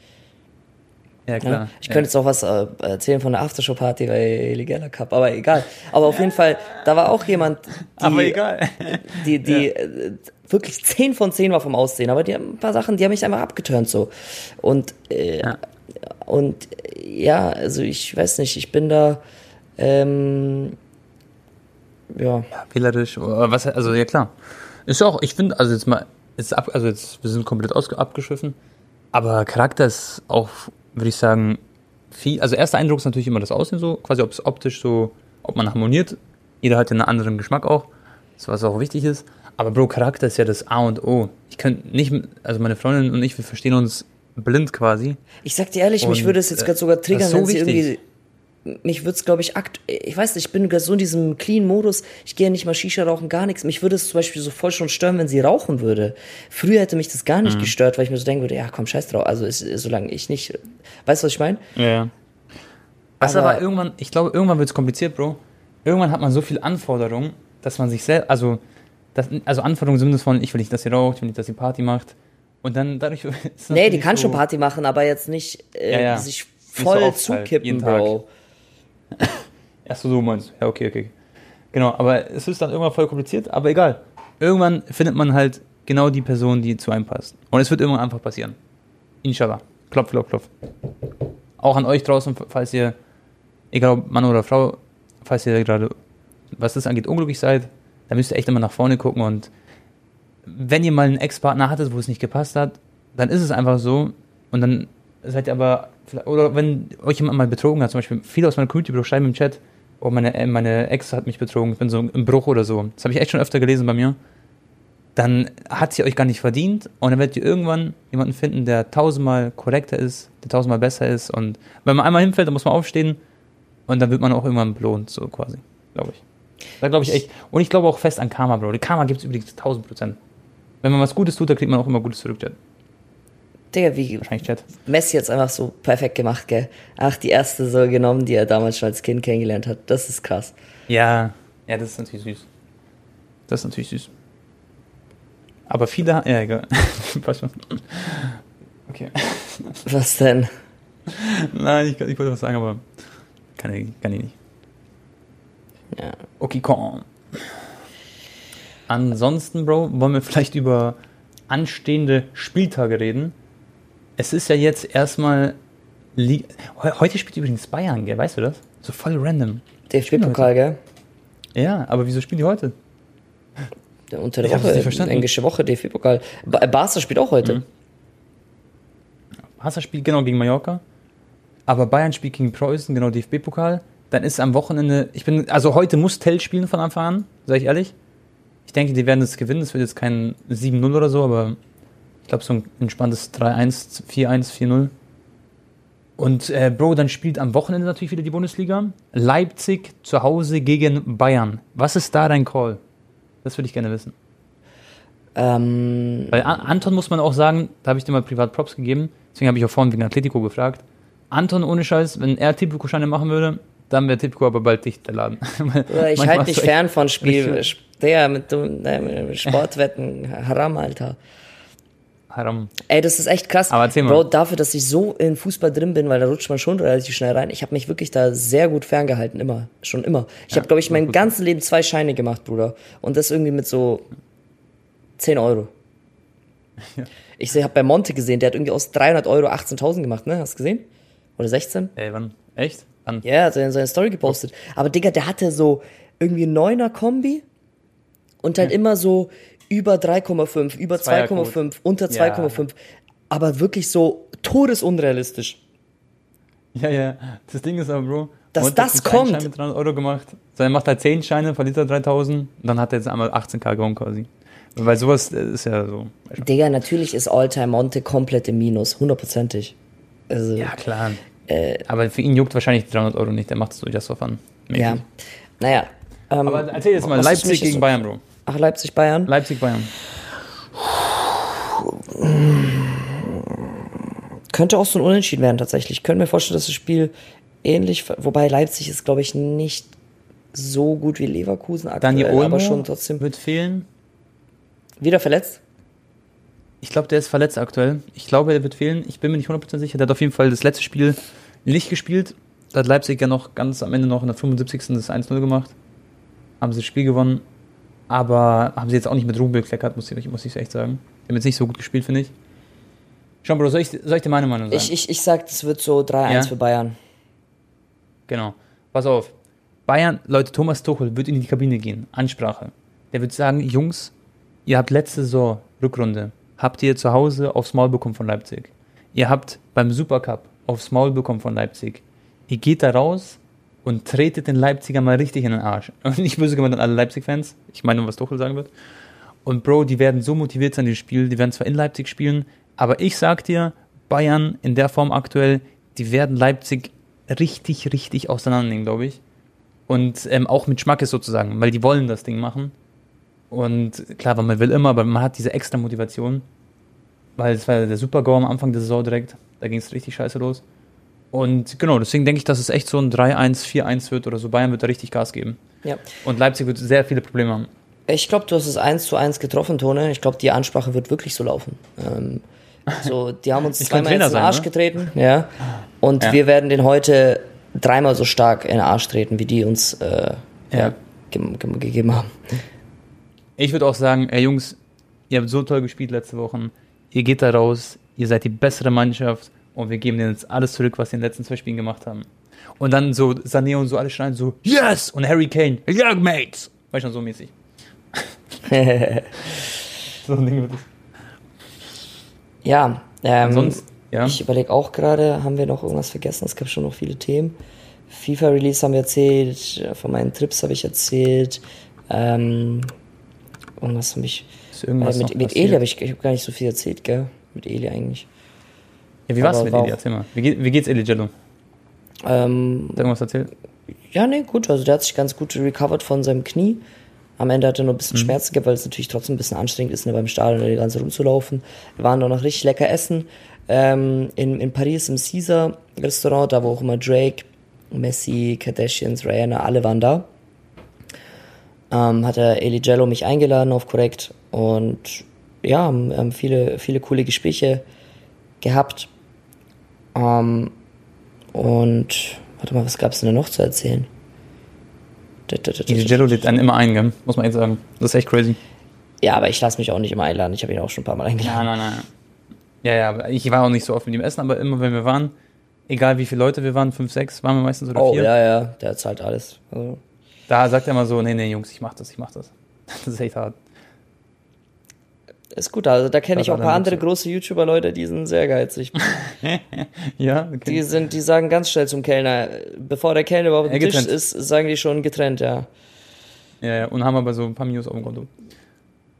Ja, klar. Ja, ich könnte jetzt auch was äh, erzählen von der Aftershow-Party bei Legella Cup, aber egal. Aber auf jeden Fall, da war auch jemand, die, aber egal. die, die ja. äh, wirklich 10 von 10 war vom Aussehen, aber die haben ein paar Sachen, die haben mich einfach abgeturnt so. Und, äh, ja. und ja, also ich weiß nicht, ich bin da, ähm, ja. Ja, wählerisch, was, also ja klar. Ist auch, ich finde, also jetzt mal, jetzt ab, also jetzt, wir sind komplett ausge, abgeschiffen, aber Charakter ist auch würde ich sagen, viel, also erster Eindruck ist natürlich immer das Aussehen so, quasi ob es optisch so, ob man harmoniert. Jeder hat ja einen anderen Geschmack auch, was auch wichtig ist. Aber Bro, Charakter ist ja das A und O. Ich könnte nicht, also meine Freundin und ich, wir verstehen uns blind quasi. Ich sag dir ehrlich, und, mich würde es jetzt äh, gerade sogar triggern, so wenn sie irgendwie mich würde es, glaube ich, akt ich weiß nicht, ich bin so in diesem Clean-Modus, ich gehe nicht mal Shisha rauchen, gar nichts. Mich würde es zum Beispiel so voll schon stören, wenn sie rauchen würde. Früher hätte mich das gar nicht mhm. gestört, weil ich mir so denken würde, ja, komm, scheiß drauf. Also, ist, solange ich nicht, weißt du, was ich meine? Ja. Was aber, aber irgendwann, ich glaube, irgendwann wird es kompliziert, Bro. Irgendwann hat man so viele Anforderungen, dass man sich selbst, also, das, also Anforderungen sind von, ich will nicht, dass sie raucht, ich will nicht, dass sie Party macht. Und dann dadurch. [LAUGHS] nee, die kann so schon Party machen, aber jetzt nicht äh, ja, ja. sich voll so zukippen, halt, Bro. [COUGHS] Erst so meinst. Ja, okay, okay. Genau, aber es ist dann irgendwann voll kompliziert, aber egal. Irgendwann findet man halt genau die Person, die zu einem passt. Und es wird irgendwann einfach passieren. Inshallah. Klopf, klopf, klopf. Auch an euch draußen, falls ihr, egal ob Mann oder Frau, falls ihr gerade, was das angeht, unglücklich seid, dann müsst ihr echt immer nach vorne gucken und wenn ihr mal einen Ex-Partner hattet, wo es nicht gepasst hat, dann ist es einfach so und dann seid ihr aber oder wenn euch jemand mal betrogen hat, zum Beispiel viele aus meiner Community Bro, schreiben im Chat, oh, meine, äh, meine Ex hat mich betrogen, ich bin so im Bruch oder so. Das habe ich echt schon öfter gelesen bei mir. Dann hat sie euch gar nicht verdient und dann werdet ihr irgendwann jemanden finden, der tausendmal korrekter ist, der tausendmal besser ist und wenn man einmal hinfällt, dann muss man aufstehen und dann wird man auch irgendwann belohnt, so quasi, glaube ich. Da glaube ich echt. Und ich glaube auch fest an Karma, Bro. Die Karma gibt es übrigens 1000 Prozent. Wenn man was Gutes tut, dann kriegt man auch immer Gutes zurück, Chat. Digga, wie Wahrscheinlich Chat. Messi hat's einfach so perfekt gemacht, gell? Ach, die erste so genommen, die er damals schon als Kind kennengelernt hat. Das ist krass. Ja, ja, das ist natürlich süß. Das ist natürlich süß. Aber viele, ja, egal. [LAUGHS] Okay. [LAUGHS] Was denn? Nein, ich, ich wollte was sagen, aber kann ich, kann ich nicht. Ja. Okay, komm. Ansonsten, Bro, wollen wir vielleicht über anstehende Spieltage reden. Es ist ja jetzt erstmal. Li He- Heute spielt übrigens Bayern, gell? Weißt du das? So voll random. DFB-Pokal, gell? Ja, aber wieso spielen die heute? Der Unter der Ich Woche, verstanden. englische Woche, DFB-Pokal. Ba Barca spielt auch heute. Mhm. Barca spielt genau gegen Mallorca. Aber Bayern spielt gegen Preußen, genau DFB-Pokal. Dann ist am Wochenende, ich bin, also heute muss Tell spielen von Anfang an, sag ich ehrlich. Ich denke, die werden es gewinnen. Es wird jetzt kein 7-0 oder so, aber ich glaube, so ein entspanntes 3-1, 4-1, 4-0. Und äh, Bro, dann spielt am Wochenende natürlich wieder die Bundesliga. Leipzig zu Hause gegen Bayern. Was ist da dein Call? Das würde ich gerne wissen. Ähm, Weil An Anton muss man auch sagen, da habe ich dir mal privat Props gegeben, deswegen habe ich auch vorhin wegen Atletico gefragt. Anton ohne Scheiß, wenn er Tipico-Scheine machen würde, dann wäre Tipico aber bald dicht, der Laden. [LAUGHS] Ich halte mich fern von Spiel. Der mit, dem- äh, mit Sportwetten. Haram, Alter. Haram. Ey, das ist echt krass. Aber erzähl mal. Bro, dafür, dass ich so in Fußball drin bin, weil da rutscht man schon relativ schnell rein. Ich habe mich wirklich da sehr gut ferngehalten, immer. Schon immer. Ich habe, glaube ich, mein ganzes Leben zwei Scheine gemacht, Bruder. Und das irgendwie mit so 10 Euro. [LAUGHS] Ich habe bei Monte gesehen, der hat irgendwie aus 300 Euro 18.000 gemacht, ne? Hast du gesehen? Oder 16? Ey, wann? Echt? Wann? Ja, hat er in seine Story gepostet. Aber Digga, der hatte so irgendwie 9er Kombi und halt immer so über 3,5, über Zweiercode. 2,5, unter Ja. 2,5. Aber wirklich so todesunrealistisch. Ja, ja. Das Ding ist aber, Bro, Dass Monte hat das kommt. Schein mit 300 Euro gemacht. So, er macht halt 10 Scheine, verliert er 3000 und dann hat er jetzt einmal 18k gewonnen quasi. Weil sowas äh, ist ja so. Digga, natürlich ist Alltime Monte komplett im Minus, hundertprozentig. Also, Ja, klar. aber für ihn juckt wahrscheinlich die 300 Euro nicht, der macht es durchaus so an. ja. Naja. Ähm, Aber erzähl jetzt mal, Leipzig gegen Bayern, Bro. Ach, Leipzig, Bayern. Leipzig, Bayern. Könnte auch so ein Unentschieden werden, tatsächlich. Ich könnte mir vorstellen, dass das Spiel ähnlich, wobei Leipzig ist, glaube ich, nicht so gut wie Leverkusen aktuell, Dani Olmo aber schon trotzdem. wird fehlen. Wieder verletzt? Ich glaube, der ist verletzt aktuell. Ich glaube, er wird fehlen. Ich bin mir nicht 100% sicher. Der hat auf jeden Fall das letzte Spiel nicht gespielt. Da hat Leipzig ja noch ganz am Ende noch in der 75. das 1-0 gemacht. Haben sie das Spiel gewonnen. Aber haben sie jetzt auch nicht mit Ruhm bekleckert, muss ich, muss ich echt sagen. Die haben jetzt nicht so gut gespielt, finde ich. Schau, Bro, soll ich, soll ich dir meine Meinung sagen? Ich, ich, ich sag, das wird so 3-1 Ja? für Bayern. Genau. Pass auf. Bayern, Leute, Thomas Tuchel wird in die Kabine gehen. Ansprache. Der wird sagen, Jungs, ihr habt letzte Saison, Rückrunde, habt ihr zu Hause aufs Maul bekommen von Leipzig. Ihr habt beim Supercup aufs Maul bekommen von Leipzig. Ihr geht da raus und tretet den Leipziger mal richtig in den Arsch. [LAUGHS] Und nicht böse gemeint an alle Leipzig-Fans. Ich meine, was Tuchel sagen wird. Und Bro, die werden so motiviert sein, dieses Spiel. Die werden zwar in Leipzig spielen, aber ich sag dir, Bayern in der Form aktuell, die werden Leipzig richtig, richtig auseinandernehmen, glaube ich. Und ähm, auch mit Schmackes sozusagen, weil die wollen das Ding machen. Und klar, weil man will immer, aber man hat diese extra Motivation. Weil es war der Super-Go am Anfang der Saison direkt. Da ging es richtig scheiße los. Und genau, deswegen denke ich, dass es echt so ein 3-1, 4-1 wird oder so. Bayern wird da richtig Gas geben. Ja. Und Leipzig wird sehr viele Probleme haben. Ich glaube, du hast es 1 zu 1 getroffen, Tone. Ich glaube, die Ansprache wird wirklich so laufen. Ähm, so, die haben uns [LAUGHS] zweimal in den Arsch ne? getreten. Ja. Und Ja. wir werden den heute dreimal so stark in den Arsch treten, wie die uns äh, ja. Ja. ge ge gegeben haben. Ich würde auch sagen, ey Jungs, ihr habt so toll gespielt letzte Woche. Ihr geht da raus, ihr seid die bessere Mannschaft und wir geben denen jetzt alles zurück, was sie in den letzten zwei Spielen gemacht haben. Und dann so Sané und so alle schreien so, yes! Und Harry Kane, yeah, mates! Weißt du, so mäßig. [LAUGHS] so ein Ding wird es. Ja, ähm, Sonst, Ja. Ich überlege auch gerade, haben wir noch irgendwas vergessen? Es gab schon noch viele Themen. FIFA-Release haben wir erzählt, von meinen Trips habe ich erzählt. Ähm, irgendwas habe ich. Ist irgendwas äh, mit mit? Eli habe ich, ich hab gar nicht so viel erzählt, gell? Mit Eli eigentlich. Ja, wie war's mit war Eli? Erzähl mal. Wie, geht, wie geht's Eli Jello? Ähm, Hat er irgendwas erzählt? Ja, nee, gut. Also der hat sich ganz gut recovered von seinem Knie. Am Ende hat er nur ein Mhm. bisschen Schmerzen gehabt, weil es natürlich trotzdem ein bisschen anstrengend ist, ne, beim Stadion die ganze rumzulaufen. Wir waren doch noch richtig lecker essen. Ähm, in, in Paris im Caesar Restaurant, da wo auch immer Drake, Messi, Kardashians, Rihanna, alle waren da. Ähm, hat der Eli Jello mich eingeladen auf korrekt und ja, haben, haben viele, viele coole Gespräche gehabt. Ähm, und warte mal, was gab's denn da noch zu erzählen? Da. Jello lädt einen immer ein, gell? Muss man echt sagen. Das ist echt crazy. Ja, aber ich lasse mich auch nicht immer einladen. Ich habe ihn auch schon ein paar Mal eingeladen. Nein, nein, nein. Ja, ja, ich war auch nicht so oft mit ihm essen, aber immer wenn wir waren, egal wie viele Leute wir waren, fünf, sechs, waren wir meistens oder Oh, vier. ja, ja, der zahlt alles. Also, Da sagt er immer so, nee, nee, Jungs, ich mach das, ich mach das. [LAUGHS] Das ist echt hart. Ist gut, also da kenne ich auch ein paar andere große YouTuber-Leute, die sind sehr geizig. [LAUGHS] Ja, okay. Die sind, die sagen ganz schnell zum Kellner, bevor der Kellner überhaupt Ja, am Tisch getrennt. ist, sagen die schon getrennt, ja. Ja, ja, und haben aber so ein paar Minus auf dem Konto.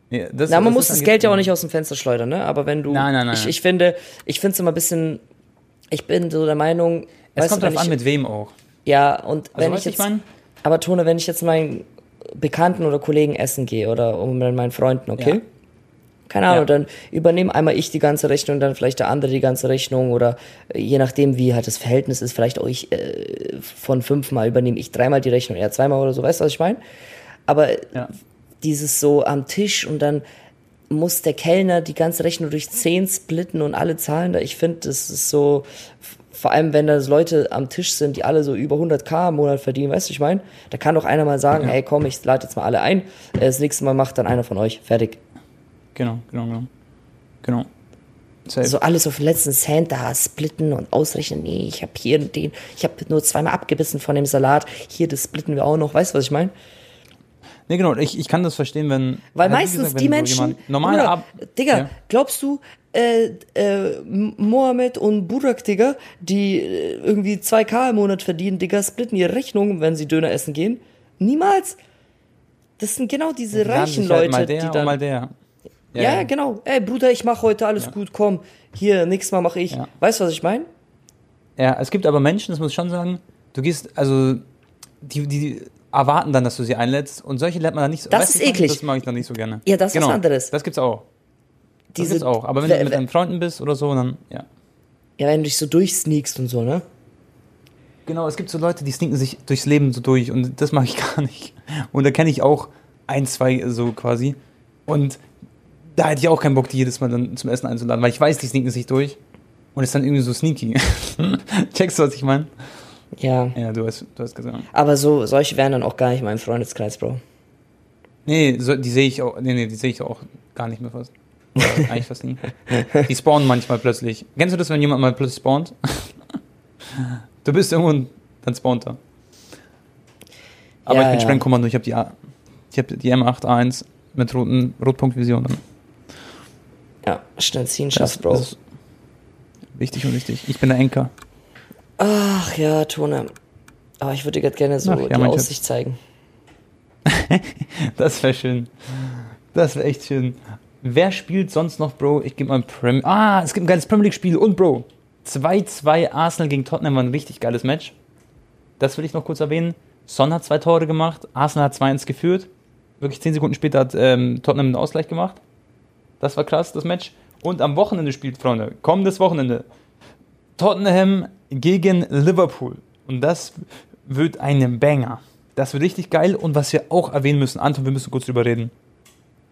Ja, das, Na, man das muss das Geld ja auch nicht aus dem Fenster schleudern, ne? Aber wenn du. Nein, nein, nein, Ich, ich finde, ich finde es immer ein bisschen. Ich bin so der Meinung. Es kommt drauf an, mit wem auch. Ja, und Also, wenn ich du, ich jetzt. mein? aber Tone, wenn ich jetzt meinen Bekannten oder Kollegen essen gehe oder um mit meinen Freunden, okay? Ja. Keine Ahnung, Ja. dann übernehme einmal ich die ganze Rechnung, dann vielleicht der andere die ganze Rechnung oder äh, je nachdem, wie halt das Verhältnis ist, vielleicht auch ich äh, von fünfmal übernehme ich dreimal die Rechnung, eher zweimal oder so, weißt du, was ich meine? Aber Ja. dieses so am Tisch und dann muss der Kellner die ganze Rechnung durch zehn splitten und alle zahlen da. Ich finde, das ist so, vor allem wenn da Leute am Tisch sind, die alle so über 100k im Monat verdienen, weißt du, ich meine? Da kann doch einer mal sagen, Ja. ey, komm, ich lade jetzt mal alle ein, äh, das nächste Mal macht dann einer von euch, fertig. Genau, genau, genau. Genau. Safe. So alles auf den letzten Cent da splitten und ausrechnen, nee, ich habe hier den, ich habe nur zweimal abgebissen von dem Salat, hier, das splitten wir auch noch, weißt du, was ich meine? Nee, genau, ich, ich kann das verstehen, wenn. Weil halt, meistens gesagt, wenn die Menschen. Normal ab. Digga, Ja. glaubst du, äh, äh, Mohammed und Burak, Digga, die äh, irgendwie 2K im Monat verdienen, Digga, splitten ihre Rechnung, wenn sie Döner essen gehen? Niemals. Das sind genau diese reichen halt Leute, mal der die und dann. mal der. Ja, ja, genau. Ey, Bruder, ich mach heute alles gut, komm. Hier, nächstes Mal mache ich. Ja. Weißt du, was ich meine? Ja, es gibt aber Menschen, das muss ich schon sagen, du gehst, also, die, die erwarten dann, dass du sie einlädst und solche lernt man dann nicht so. Das weißt ist du, eklig. Das mag ich dann nicht so gerne. Ja, das ist was genau, anderes. Das gibt's auch. Das Diese- gibt's auch. Aber wenn du mit deinen Freunden bist oder so, dann, ja. Ja, wenn du dich so durchsneakst und so, ne? Genau, es gibt so Leute, die sneaken sich durchs Leben so durch und das mache ich [LAUGHS] gar nicht. Und da kenne ich auch ein, zwei so quasi. Und da hätte ich auch keinen Bock, die jedes Mal dann zum Essen einzuladen, weil ich weiß, die sneaken sich durch und ist dann irgendwie so sneaky. [LAUGHS] Checkst du, was ich meine? Ja. Ja, du hast, du hast gesagt. Aber so, solche wären dann auch gar nicht in meinem Freundeskreis, Bro. Nee, so, die sehe ich auch, nee, nee, die sehe ich auch gar nicht mehr fast. [LAUGHS] Eigentlich fast nie. Die spawnen manchmal plötzlich. Kennst du das, wenn jemand mal plötzlich spawnt? [LAUGHS] Du bist irgendwo und dann spawnt er. Aber Ja, ich bin ja. Sprengkommando, ich habe die, A- ich hab die M81 mit roten Rotpunktvision. Ja, schnell ziehen, Das, schaffst, Bro. das ist wichtig und wichtig. Ich bin der Enker. Ach ja, Tone. Aber ich würde dir grad gerne so Ach ja, die mein Schatz. Aussicht zeigen. [LAUGHS] Das wäre schön. Das wäre echt schön. Wer spielt sonst noch, Bro? Ich gebe mal ein Prem. Ah, es gibt ein geiles Premier League-Spiel und, Bro. 2-2 Arsenal gegen Tottenham war ein richtig geiles Match. Das will ich noch kurz erwähnen. Son hat zwei Tore gemacht, Arsenal hat 2-1 geführt. Wirklich 10 Sekunden später hat ähm, Tottenham den Ausgleich gemacht. Das war krass, das Match. Und am Wochenende spielt, Freunde, kommendes Wochenende, Tottenham gegen Liverpool. Und das wird ein Banger. Das wird richtig geil. Und was wir auch erwähnen müssen, Anton, wir müssen kurz drüber reden.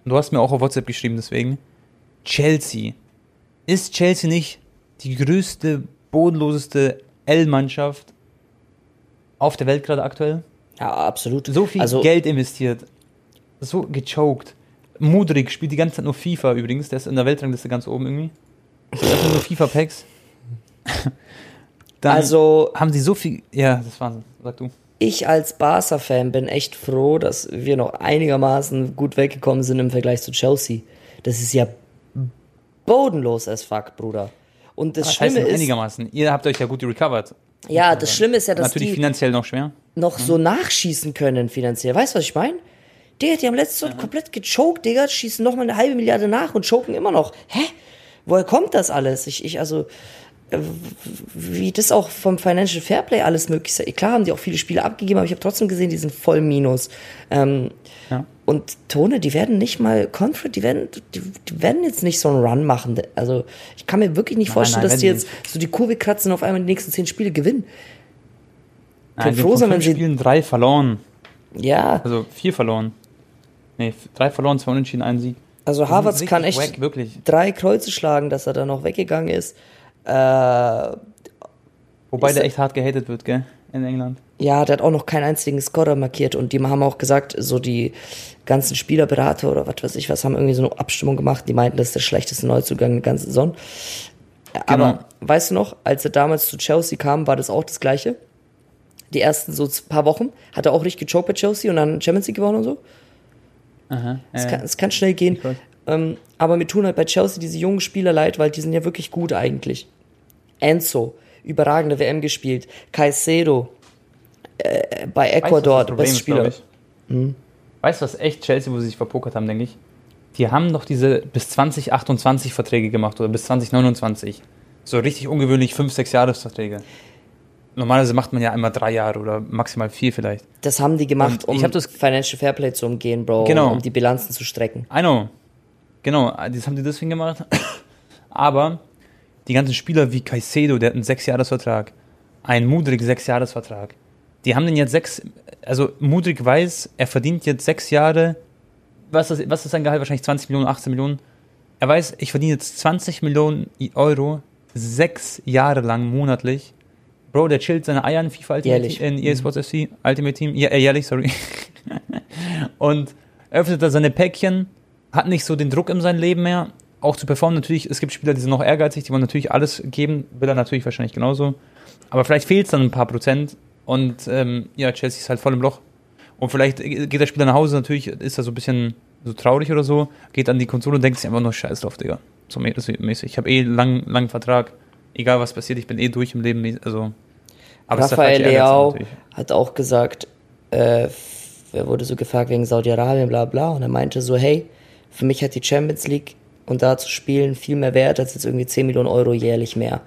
Du hast mir auch auf WhatsApp geschrieben, deswegen. Chelsea. Ist Chelsea nicht die größte, bodenloseste L-Mannschaft auf der Welt gerade aktuell? Ja, absolut. So viel also, Geld investiert. So gechoked. Mudrik spielt die ganze Zeit nur FIFA übrigens. Der ist in der Weltrangliste ganz oben irgendwie. Der hat nur FIFA-Packs. Dann Also, haben sie so viel. Ja, das ist Wahnsinn. Sag du. ich als Barca-Fan bin echt froh, dass wir noch einigermaßen gut weggekommen sind im Vergleich zu Chelsea. Das ist ja bodenlos as fuck, Bruder. Und das Das Schlimme heißt ist, einigermaßen. Ihr habt euch ja gut recovered. ja, das Schlimme ist ja, dass Natürlich die finanziell noch schwer. noch so nachschießen können finanziell. Weißt du, was ich meine? Digga, die haben letztes Jahr komplett gechoked, Digga, schießen noch mal eine halbe Milliarde nach und choken immer noch. Hä? Woher kommt das alles? Ich, ich, also, äh, wie das auch vom Financial Fairplay alles möglich ist. Klar haben die auch viele Spiele abgegeben, aber ich habe trotzdem gesehen, die sind voll Minus. Ähm, Ja. und Tone, die werden nicht mal Conference, die werden, die, die werden jetzt nicht so einen Run machen. Also ich kann mir wirklich nicht vorstellen, nein, dass die jetzt so die Kurve kratzen und auf einmal die nächsten zehn Spiele gewinnen. Nein, froh sein, wenn sie- Spielen drei verloren. Ja, Also vier verloren. Nee, drei verloren, zwei unentschieden, ein Sieg. also Harvards kann echt wack, wirklich. drei Kreuze schlagen, dass er da noch weggegangen ist. Äh, Wobei Ist der er- echt hart gehatet wird, gell? In England. ja, der hat auch noch keinen einzigen Scorer markiert und die haben auch gesagt, so die ganzen Spielerberater oder was weiß ich was, haben irgendwie so eine Abstimmung gemacht, die meinten, das ist der schlechteste Neuzugang der ganzen Saison. Genau. Aber weißt du noch, als er damals zu Chelsea kam, war das auch das Gleiche. Die ersten so paar Wochen hat er auch richtig gechoked bei Chelsea und dann Champions League gewonnen und so. Aha. Es kann, es kann schnell gehen. Ähm, aber mir tun halt bei Chelsea diese jungen Spieler leid, weil die sind ja wirklich gut eigentlich. Enzo, überragende WM gespielt. Caicedo, äh, bei weißt Ecuador, Problem beste ist, Spieler. glaub ich? Weißt du, was echt Chelsea, wo sie sich verpokert haben, denke ich? Die haben doch diese bis 2028 Verträge gemacht oder bis 2029. So richtig ungewöhnlich 5, 6 Jahresverträge. Normalerweise macht man ja einmal drei Jahre oder maximal vier vielleicht. Das haben die gemacht, um das- Financial Fairplay zu umgehen, Bro. Genau. Um die Bilanzen zu strecken. I know. Genau, das haben die deswegen gemacht. [COUGHS] Aber die ganzen Spieler wie Caicedo, der hat einen Sechsjahresvertrag, ein Mudrik Sechsjahresvertrag. Die haben den jetzt sechs, also Mudrik weiß, er verdient jetzt sechs Jahre, was ist, was ist sein Gehalt? Wahrscheinlich 20 Millionen, 18 Millionen. Er weiß, ich verdiene jetzt 20 Millionen Euro sechs Jahre lang monatlich. Bro, der chillt seine Eier in FIFA Ultimate Jährlich. In EA Sports FC, Ultimate Team, ja, äh, jährlich, sorry. [LAUGHS] und öffnet da seine Päckchen, hat nicht so den Druck in seinem Leben mehr, auch zu performen. Natürlich, es gibt Spieler, die sind noch ehrgeizig, die wollen natürlich alles geben, will er natürlich wahrscheinlich genauso. Aber vielleicht fehlt es dann ein paar Prozent und ähm, ja, Chelsea ist halt voll im Loch. Und vielleicht geht der Spieler nach Hause, natürlich ist er so ein bisschen so traurig oder so, geht an die Konsole und denkt sich einfach nur Scheiß drauf, Digga. So mäßig. Ich habe eh lang, langen Vertrag, egal was passiert, ich bin eh durch im Leben, also. Aber Raphael falsche Ehrgeiz Leao hat auch gesagt, äh, er wurde so gefragt wegen Saudi-Arabien, bla bla, und er meinte so, hey, für mich hat die Champions League und da zu spielen viel mehr wert als jetzt irgendwie 10 Millionen Euro jährlich mehr.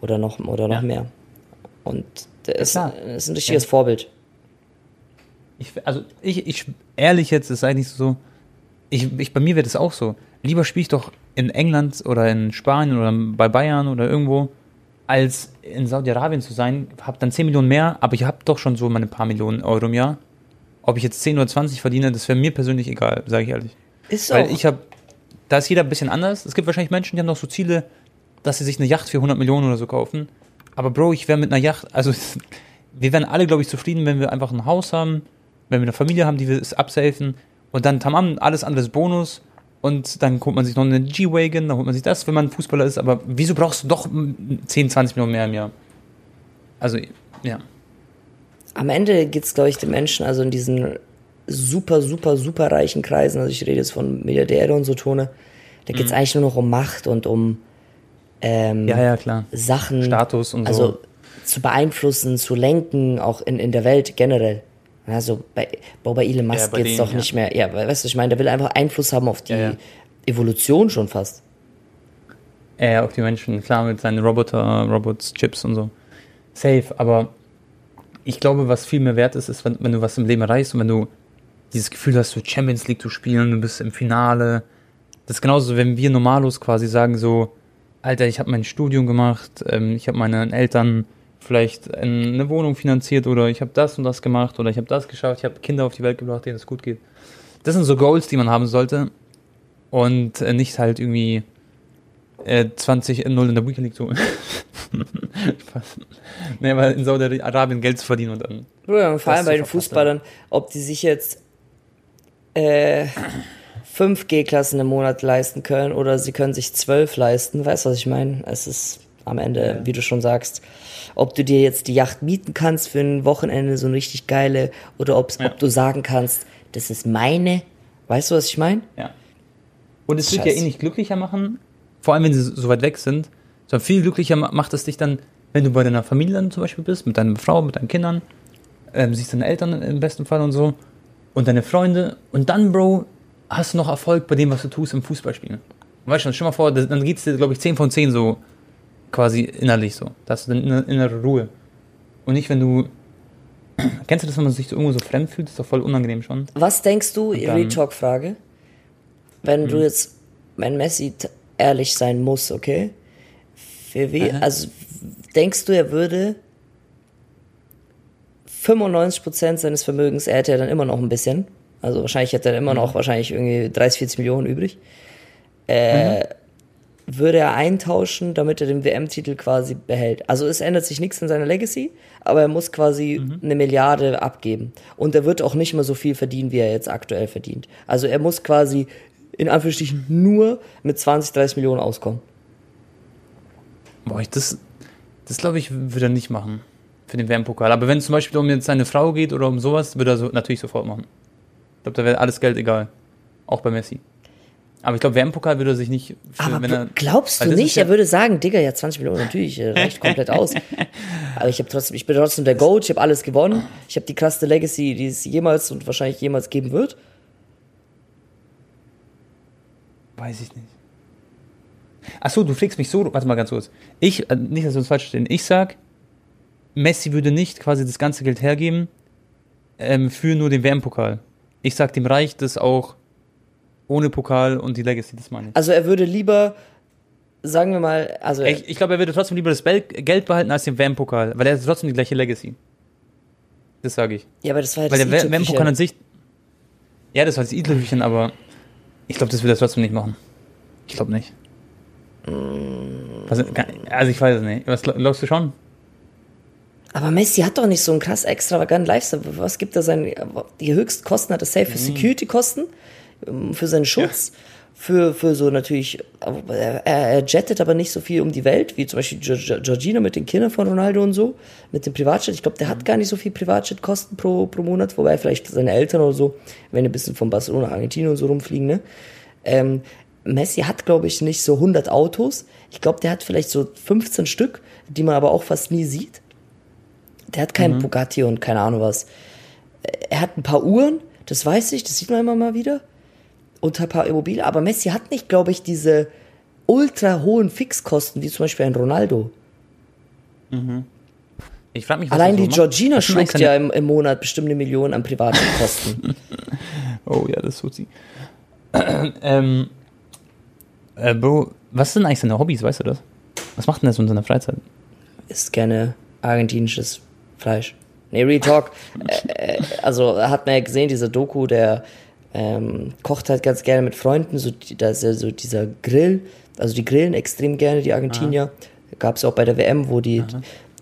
Oder noch, oder noch Ja. mehr. Und ist, klar. ist ein richtiges Vorbild. Ich, also ich, ich, ehrlich jetzt, ist eigentlich so, ich, ich, bei mir wäre das auch so. Lieber spiele ich doch in England oder in Spanien oder bei Bayern oder irgendwo, als in Saudi-Arabien zu sein, habe dann 10 Millionen mehr, aber ich habe doch schon so meine paar Millionen Euro im Jahr. Ob ich jetzt 10 oder 20 verdiene, das wäre mir persönlich egal, sage ich ehrlich. Ist Weil auch. ich habe, da ist jeder ein bisschen anders. Es gibt wahrscheinlich Menschen, die haben noch so Ziele, dass sie sich eine Yacht für 100 Millionen oder so kaufen. Aber Bro, ich wäre mit einer Yacht, also [LAUGHS] wir wären alle, glaube ich, zufrieden, wenn wir einfach ein Haus haben, wenn wir eine Familie haben, die wir es absafen und dann tamam, alles anderes Bonus und dann holt man sich noch eine G-Wagon, dann holt man sich das, wenn man Fußballer ist, aber wieso brauchst du doch 10, 20 Millionen mehr im Jahr? Also, ja. Am Ende geht's, glaube ich, den Menschen, also in diesen super, super, super reichen Kreisen, also ich rede jetzt von Milliardäre und so Tone, da geht's eigentlich nur noch um Macht und um ähm, Mhm. Ja, ja, klar. Sachen, Status und so. also zu beeinflussen, zu lenken, auch in, in der Welt generell. Also bei, boah, bei Elon Musk Ja, bei jetzt denen, doch ja. nicht mehr. Ja, weißt du, was ich meine, der will einfach Einfluss haben auf die Ja, ja. Evolution schon fast. Ja, auch die Menschen, klar, mit seinen Roboter, Robots, Chips und so. Safe, aber ich glaube, was viel mehr wert ist, ist, wenn, wenn du was im Leben erreichst und wenn du dieses Gefühl hast, so Champions League zu spielen, du bist im Finale. Das ist genauso, wenn wir Normalos quasi sagen so, Alter, ich habe mein Studium gemacht, ähm, ich habe meinen Eltern vielleicht eine Wohnung finanziert oder ich habe das und das gemacht oder ich habe das geschafft, ich habe Kinder auf die Welt gebracht, denen es gut geht. Das sind so Goals, die man haben sollte und äh, nicht halt irgendwie äh, 20-0 in der Weekend League so. [LAUGHS] Spaß. nee, aber in Saudi-Arabien Geld zu verdienen und dann. Ja, vor allem bei den. Fußballern, ob die sich jetzt äh, fünf G-Klassen im Monat leisten können oder sie können sich zwölf leisten. Weißt du, was ich meine? Es ist am Ende, wie du schon sagst, ob du dir jetzt die Yacht mieten kannst für ein Wochenende, so eine richtig geile, oder Ja. ob du sagen kannst, das ist meine. Weißt du, was ich meine? Ja. Und es wird ja eh nicht glücklicher machen, vor allem wenn sie so weit weg sind, Sondern viel glücklicher ma- macht es dich dann, wenn du bei deiner Familie dann zum Beispiel bist, mit deiner Frau, mit deinen Kindern, ähm, siehst deine Eltern im besten Fall und so und deine Freunde und dann, Bro, hast du noch Erfolg bei dem, was du tust im Fußballspielen. Weißt du, stell mal vor, dann geht's dir, glaube ich, 10 von 10 so quasi innerlich so. Da hast du dann inner- innere Ruhe. Und nicht, wenn du. [CLEARS THROAT] Kennst du das, wenn man sich so irgendwo so fremd fühlt? Das ist doch voll unangenehm schon. Was denkst du, Retalk-Frage, wenn Hm. du jetzt, wenn Messi ehrlich sein muss, okay? Für wie, Aha. also denkst du, er würde 95% seines Vermögens, er hätte ja dann immer noch ein bisschen, also wahrscheinlich hätte er immer Mhm. noch wahrscheinlich irgendwie 30, 40 Millionen übrig, äh, würde er eintauschen, damit er den WM-Titel quasi behält. Also es ändert sich nichts in seiner Legacy, aber er muss quasi Mhm. eine Milliarde abgeben. Und er wird auch nicht mehr so viel verdienen, wie er jetzt aktuell verdient. Also er muss quasi in Anführungsstrichen nur mit 20, 30 Millionen auskommen. Boah, ich, das, das glaube ich, würde er nicht machen. Für den WM-Pokal. Aber wenn es zum Beispiel um jetzt seine Frau geht oder um sowas, würde er so, natürlich sofort machen. Ich glaube, da wäre alles Geld egal. Auch bei Messi. Aber ich glaube, WM-Pokal würde er sich nicht. Für, Aber wenn er, glaubst du nicht, ja- er würde sagen, Digga, ja 20 Millionen, natürlich, äh, reicht komplett aus. [LAUGHS] Aber ich habe trotzdem, ich bin trotzdem der Goat, ich habe alles gewonnen. Ich habe die krasseste Legacy, die es jemals und wahrscheinlich jemals geben wird. Weiß ich nicht. Achso, du fliegst mich so. Warte mal ganz kurz. Ich, äh, nicht, dass wir uns falsch verstehen. Ich sag, Messi würde nicht quasi das ganze Geld hergeben ähm, für nur den WM-Pokal. Ich sag, dem reicht es auch ohne Pokal und die Legacy, das meine ich. Also er würde lieber, sagen wir mal, also Ich, ich glaube, er würde trotzdem lieber das Bel Geld behalten als den WM-Pokal, weil er hat trotzdem die gleiche Legacy. Das sage ich. ja, aber das war ja Weil der WM-Pokal an sich. Ja, das war das i-Tüpfelchen, aber ich glaube, das würde er trotzdem nicht machen. Ich glaube nicht. Also, also ich weiß es nicht. Was gl- glaubst du schon? Aber Messi hat doch nicht so einen krass extravaganten Lifestyle. Was gibt er seinen, die höchsten Kosten hat er safe für Mhm. Security-Kosten, für seinen Schutz, für, für so natürlich, er, er jettet aber nicht so viel um die Welt, wie zum Beispiel Giorgino mit den Kindern von Ronaldo und so, mit dem Privatjet. Ich glaube, der Mhm. hat gar nicht so viel Privatjet-Kosten pro, pro Monat, wobei vielleicht seine Eltern oder so, wenn ein bisschen von Barcelona, Argentinien und so rumfliegen, ne? Ähm, Messi hat, glaube ich, nicht so 100 Autos. Ich glaube, der hat vielleicht so 15 Stück, die man aber auch fast nie sieht. Der hat keinen Bugatti und keine Ahnung was. Er hat ein paar Uhren, das weiß ich, das sieht man immer mal wieder. Und ein paar Immobilien. Aber Messi hat nicht, glaube ich, diese ultra hohen Fixkosten, wie zum Beispiel ein Ronaldo. Ich frage mich, was Allein so die macht. Georgina schluckt ja im, im Monat bestimmt eine Million an Privatkosten. [LAUGHS] Oh ja, das tut sie. [CLEARS THROAT] ähm, äh, Bro, was sind eigentlich seine Hobbys, weißt du das? Was macht denn so in seiner Freizeit? Isst gerne argentinisches Fleisch. Nee, Real Talk. äh, äh, also hat man ja gesehen, diese Doku, der ähm, kocht halt ganz gerne mit Freunden, so, da ist ja so dieser Grill, also die grillen extrem gerne, die Argentinier. Gab es auch bei der WM, wo die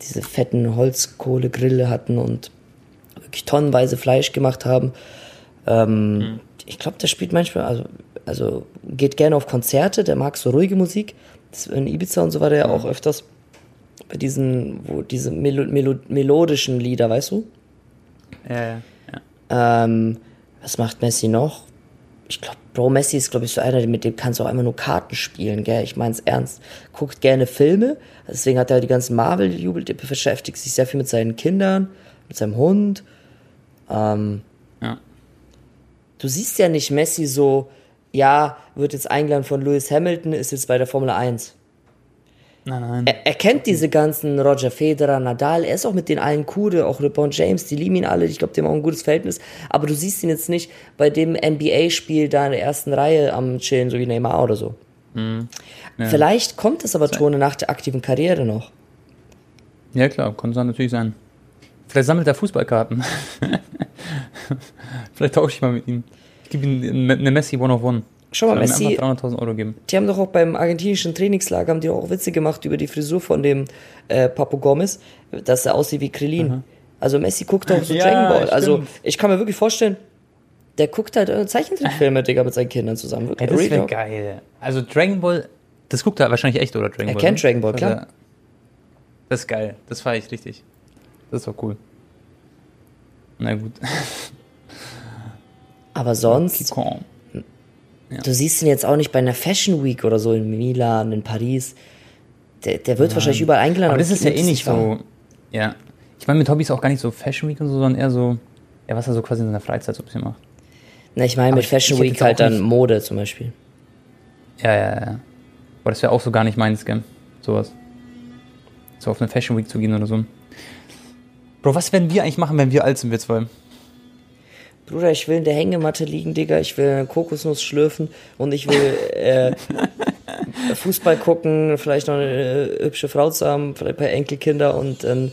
diese fetten Holzkohlegrille hatten und wirklich tonnenweise Fleisch gemacht haben. Ähm, Ich glaube, der spielt manchmal, also, also geht gerne auf Konzerte, der mag so ruhige Musik. Das, in Ibiza und so war der ja auch öfters bei diesen, wo diese Melo Melo melodischen Lieder, weißt du? Ja, ja. ja. Ähm, was macht Messi noch? Ich glaube, Bro, Messi ist, glaube ich, so einer, mit dem kannst du auch einfach nur Karten spielen, gell? Ich mein's ernst. Guckt gerne Filme, deswegen hat er die ganzen Marvel-Jubel, beschäftigt sich sehr viel mit seinen Kindern, mit seinem Hund. Ähm, Ja. du siehst ja nicht Messi so, ja, wird jetzt eingeladen von Lewis Hamilton, ist jetzt bei der Formel 1. Nein, nein. Er, er kennt diese ganzen Roger Federer, Nadal, er ist auch mit den allen cool, auch LeBron James, die lieben ihn alle, ich glaube, die haben auch ein gutes Verhältnis, aber du siehst ihn jetzt nicht bei dem NBA-Spiel da in der ersten Reihe am Chillen, so wie Neymar oder so. Vielleicht kommt es aber Tone nach der aktiven Karriere noch. Ja, klar, kann es natürlich sein. Vielleicht sammelt er Fußballkarten. [LAUGHS] Vielleicht tausche ich mal mit ihm. Ich gebe ihm eine Messi One of One. Schau mal, er Messi- einfach 300.000 Euro geben. Die haben doch auch beim argentinischen Trainingslager, haben die auch Witze gemacht über die Frisur von dem äh, Papo Gomez, dass er aussieht wie Krillin. Also Messi guckt auch so [LAUGHS] Ja, Dragon Ball. Also stimmt. ich kann mir wirklich vorstellen, der guckt halt äh, Zeichentrickfilme, Digga, mit seinen Kindern zusammen. Ja, Wirklich. das Real wäre geil. Also Dragon Ball, das guckt er wahrscheinlich echt, oder Dragon Er Ball? kennt ne? Dragon Ball, Also, klar. Das ist geil. Das feiere ich richtig. Das war cool. Na gut. Aber sonst, Komm. du siehst ihn jetzt auch nicht bei einer Fashion Week oder so in Milan, in Paris. Der, der wird wahrscheinlich überall eingeladen. Aber das ist ja eh nicht so. Ja. Ich meine, mit Hobbys auch gar nicht so Fashion Week und so, sondern eher so, ja, was er so quasi in seiner Freizeit so ein bisschen macht. Na, ich meine mit ich- Fashion ich Week halt dann Mode zum Beispiel. Ja, ja, ja. Aber das wäre auch so gar nicht meins, gell? Sowas. So auf eine Fashion Week zu gehen oder so. Bro, was werden wir eigentlich machen, wenn wir alt sind, wir zwei? Bruder, ich will in der Hängematte liegen, Digga. Ich will Kokosnuss schlürfen und ich will äh, [LAUGHS] Fußball gucken, vielleicht noch eine äh, hübsche Frau zu haben, vielleicht ein paar Enkelkinder und dann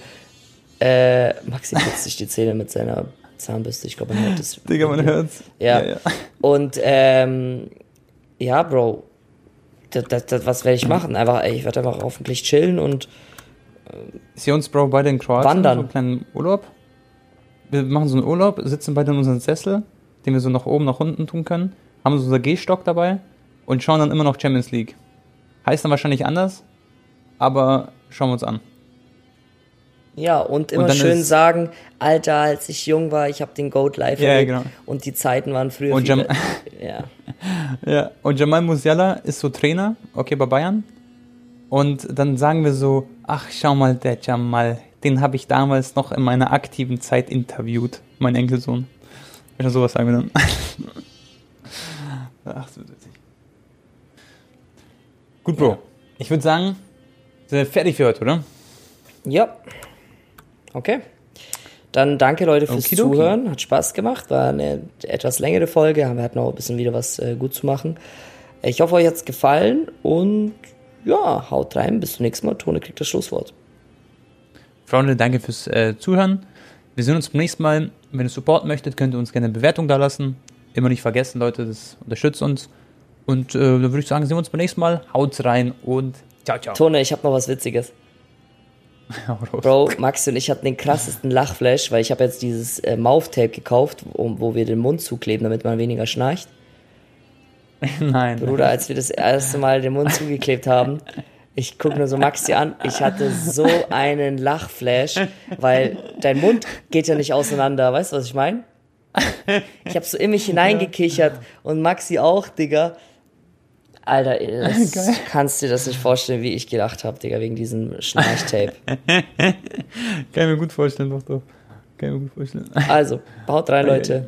äh, Maxi putzt sich die Zähne mit seiner Zahnbürste. Ich glaube, man hört das. hört's. Ja. Und ähm, ja, Bro, das, das, das, was werde ich machen? Einfach, ey, ich werde einfach hoffentlich chillen und Sie uns, Bro, beide in Kroatien, Wandern. so einen kleinen Urlaub. Wir machen so einen Urlaub, sitzen beide in unserem Sessel, den wir so nach oben, nach unten tun können, haben so unser Gehstock dabei und schauen dann immer noch Champions League. Heißt dann wahrscheinlich anders, aber schauen wir uns an. ja, und immer dann schön sagen, Alter, als ich jung war, ich habe den Goat live Ja, erlebt genau. und die Zeiten waren früher Und viel Jam- be- [LAUGHS] ja. Ja, und Jamal Musiala ist so Trainer, okay, bei Bayern. Und dann sagen wir so, ach, schau mal, der Jamal, den habe ich damals noch in meiner aktiven Zeit interviewt, mein Enkelsohn. Wenn sowas sagen wir dann. [LAUGHS] ach, wird witzig. Gut, Bro. Ich würde sagen, sind wir fertig für heute, oder? Ja. Okay. Dann danke Leute fürs Okidoki. Zuhören. Hat Spaß gemacht. War eine etwas längere Folge. Wir hatten noch ein bisschen wieder was äh, gut zu machen. Ich hoffe, euch hat's gefallen und ja, haut rein. Bis zum nächsten Mal. Tone kriegt das Schlusswort. Freunde, danke fürs äh, Zuhören. Wir sehen uns beim nächsten Mal. Wenn ihr Support möchtet, könnt ihr uns gerne eine Bewertung da lassen. Immer nicht vergessen, Leute, das unterstützt uns. Und äh, dann würde ich sagen, sehen wir uns beim nächsten Mal. Haut rein und ciao, ciao. Tone, ich habe noch was Witziges. [LAUGHS] Bro, Maxi und ich hatten den krassesten Lachflash, weil ich habe jetzt dieses äh, Mouth-Tape gekauft, wo, wo wir den Mund zukleben, damit man weniger schnarcht. [LAUGHS] Nein. Bruder, als wir das erste Mal den Mund zugeklebt haben, [LAUGHS] ich gucke nur so Maxi an, ich hatte so einen Lachflash, weil dein Mund geht ja nicht auseinander, weißt du, was ich meine? Ich habe so in mich hineingekichert und Maxi auch, Digga. Alter, [LAUGHS] das Geil. kannst dir das nicht vorstellen, wie ich gedacht habe, Digga, wegen diesem Schnarchtape. [LAUGHS] Kann ich mir gut vorstellen, doch, doch. Kann ich mir gut vorstellen. Also, haut rein, Leute.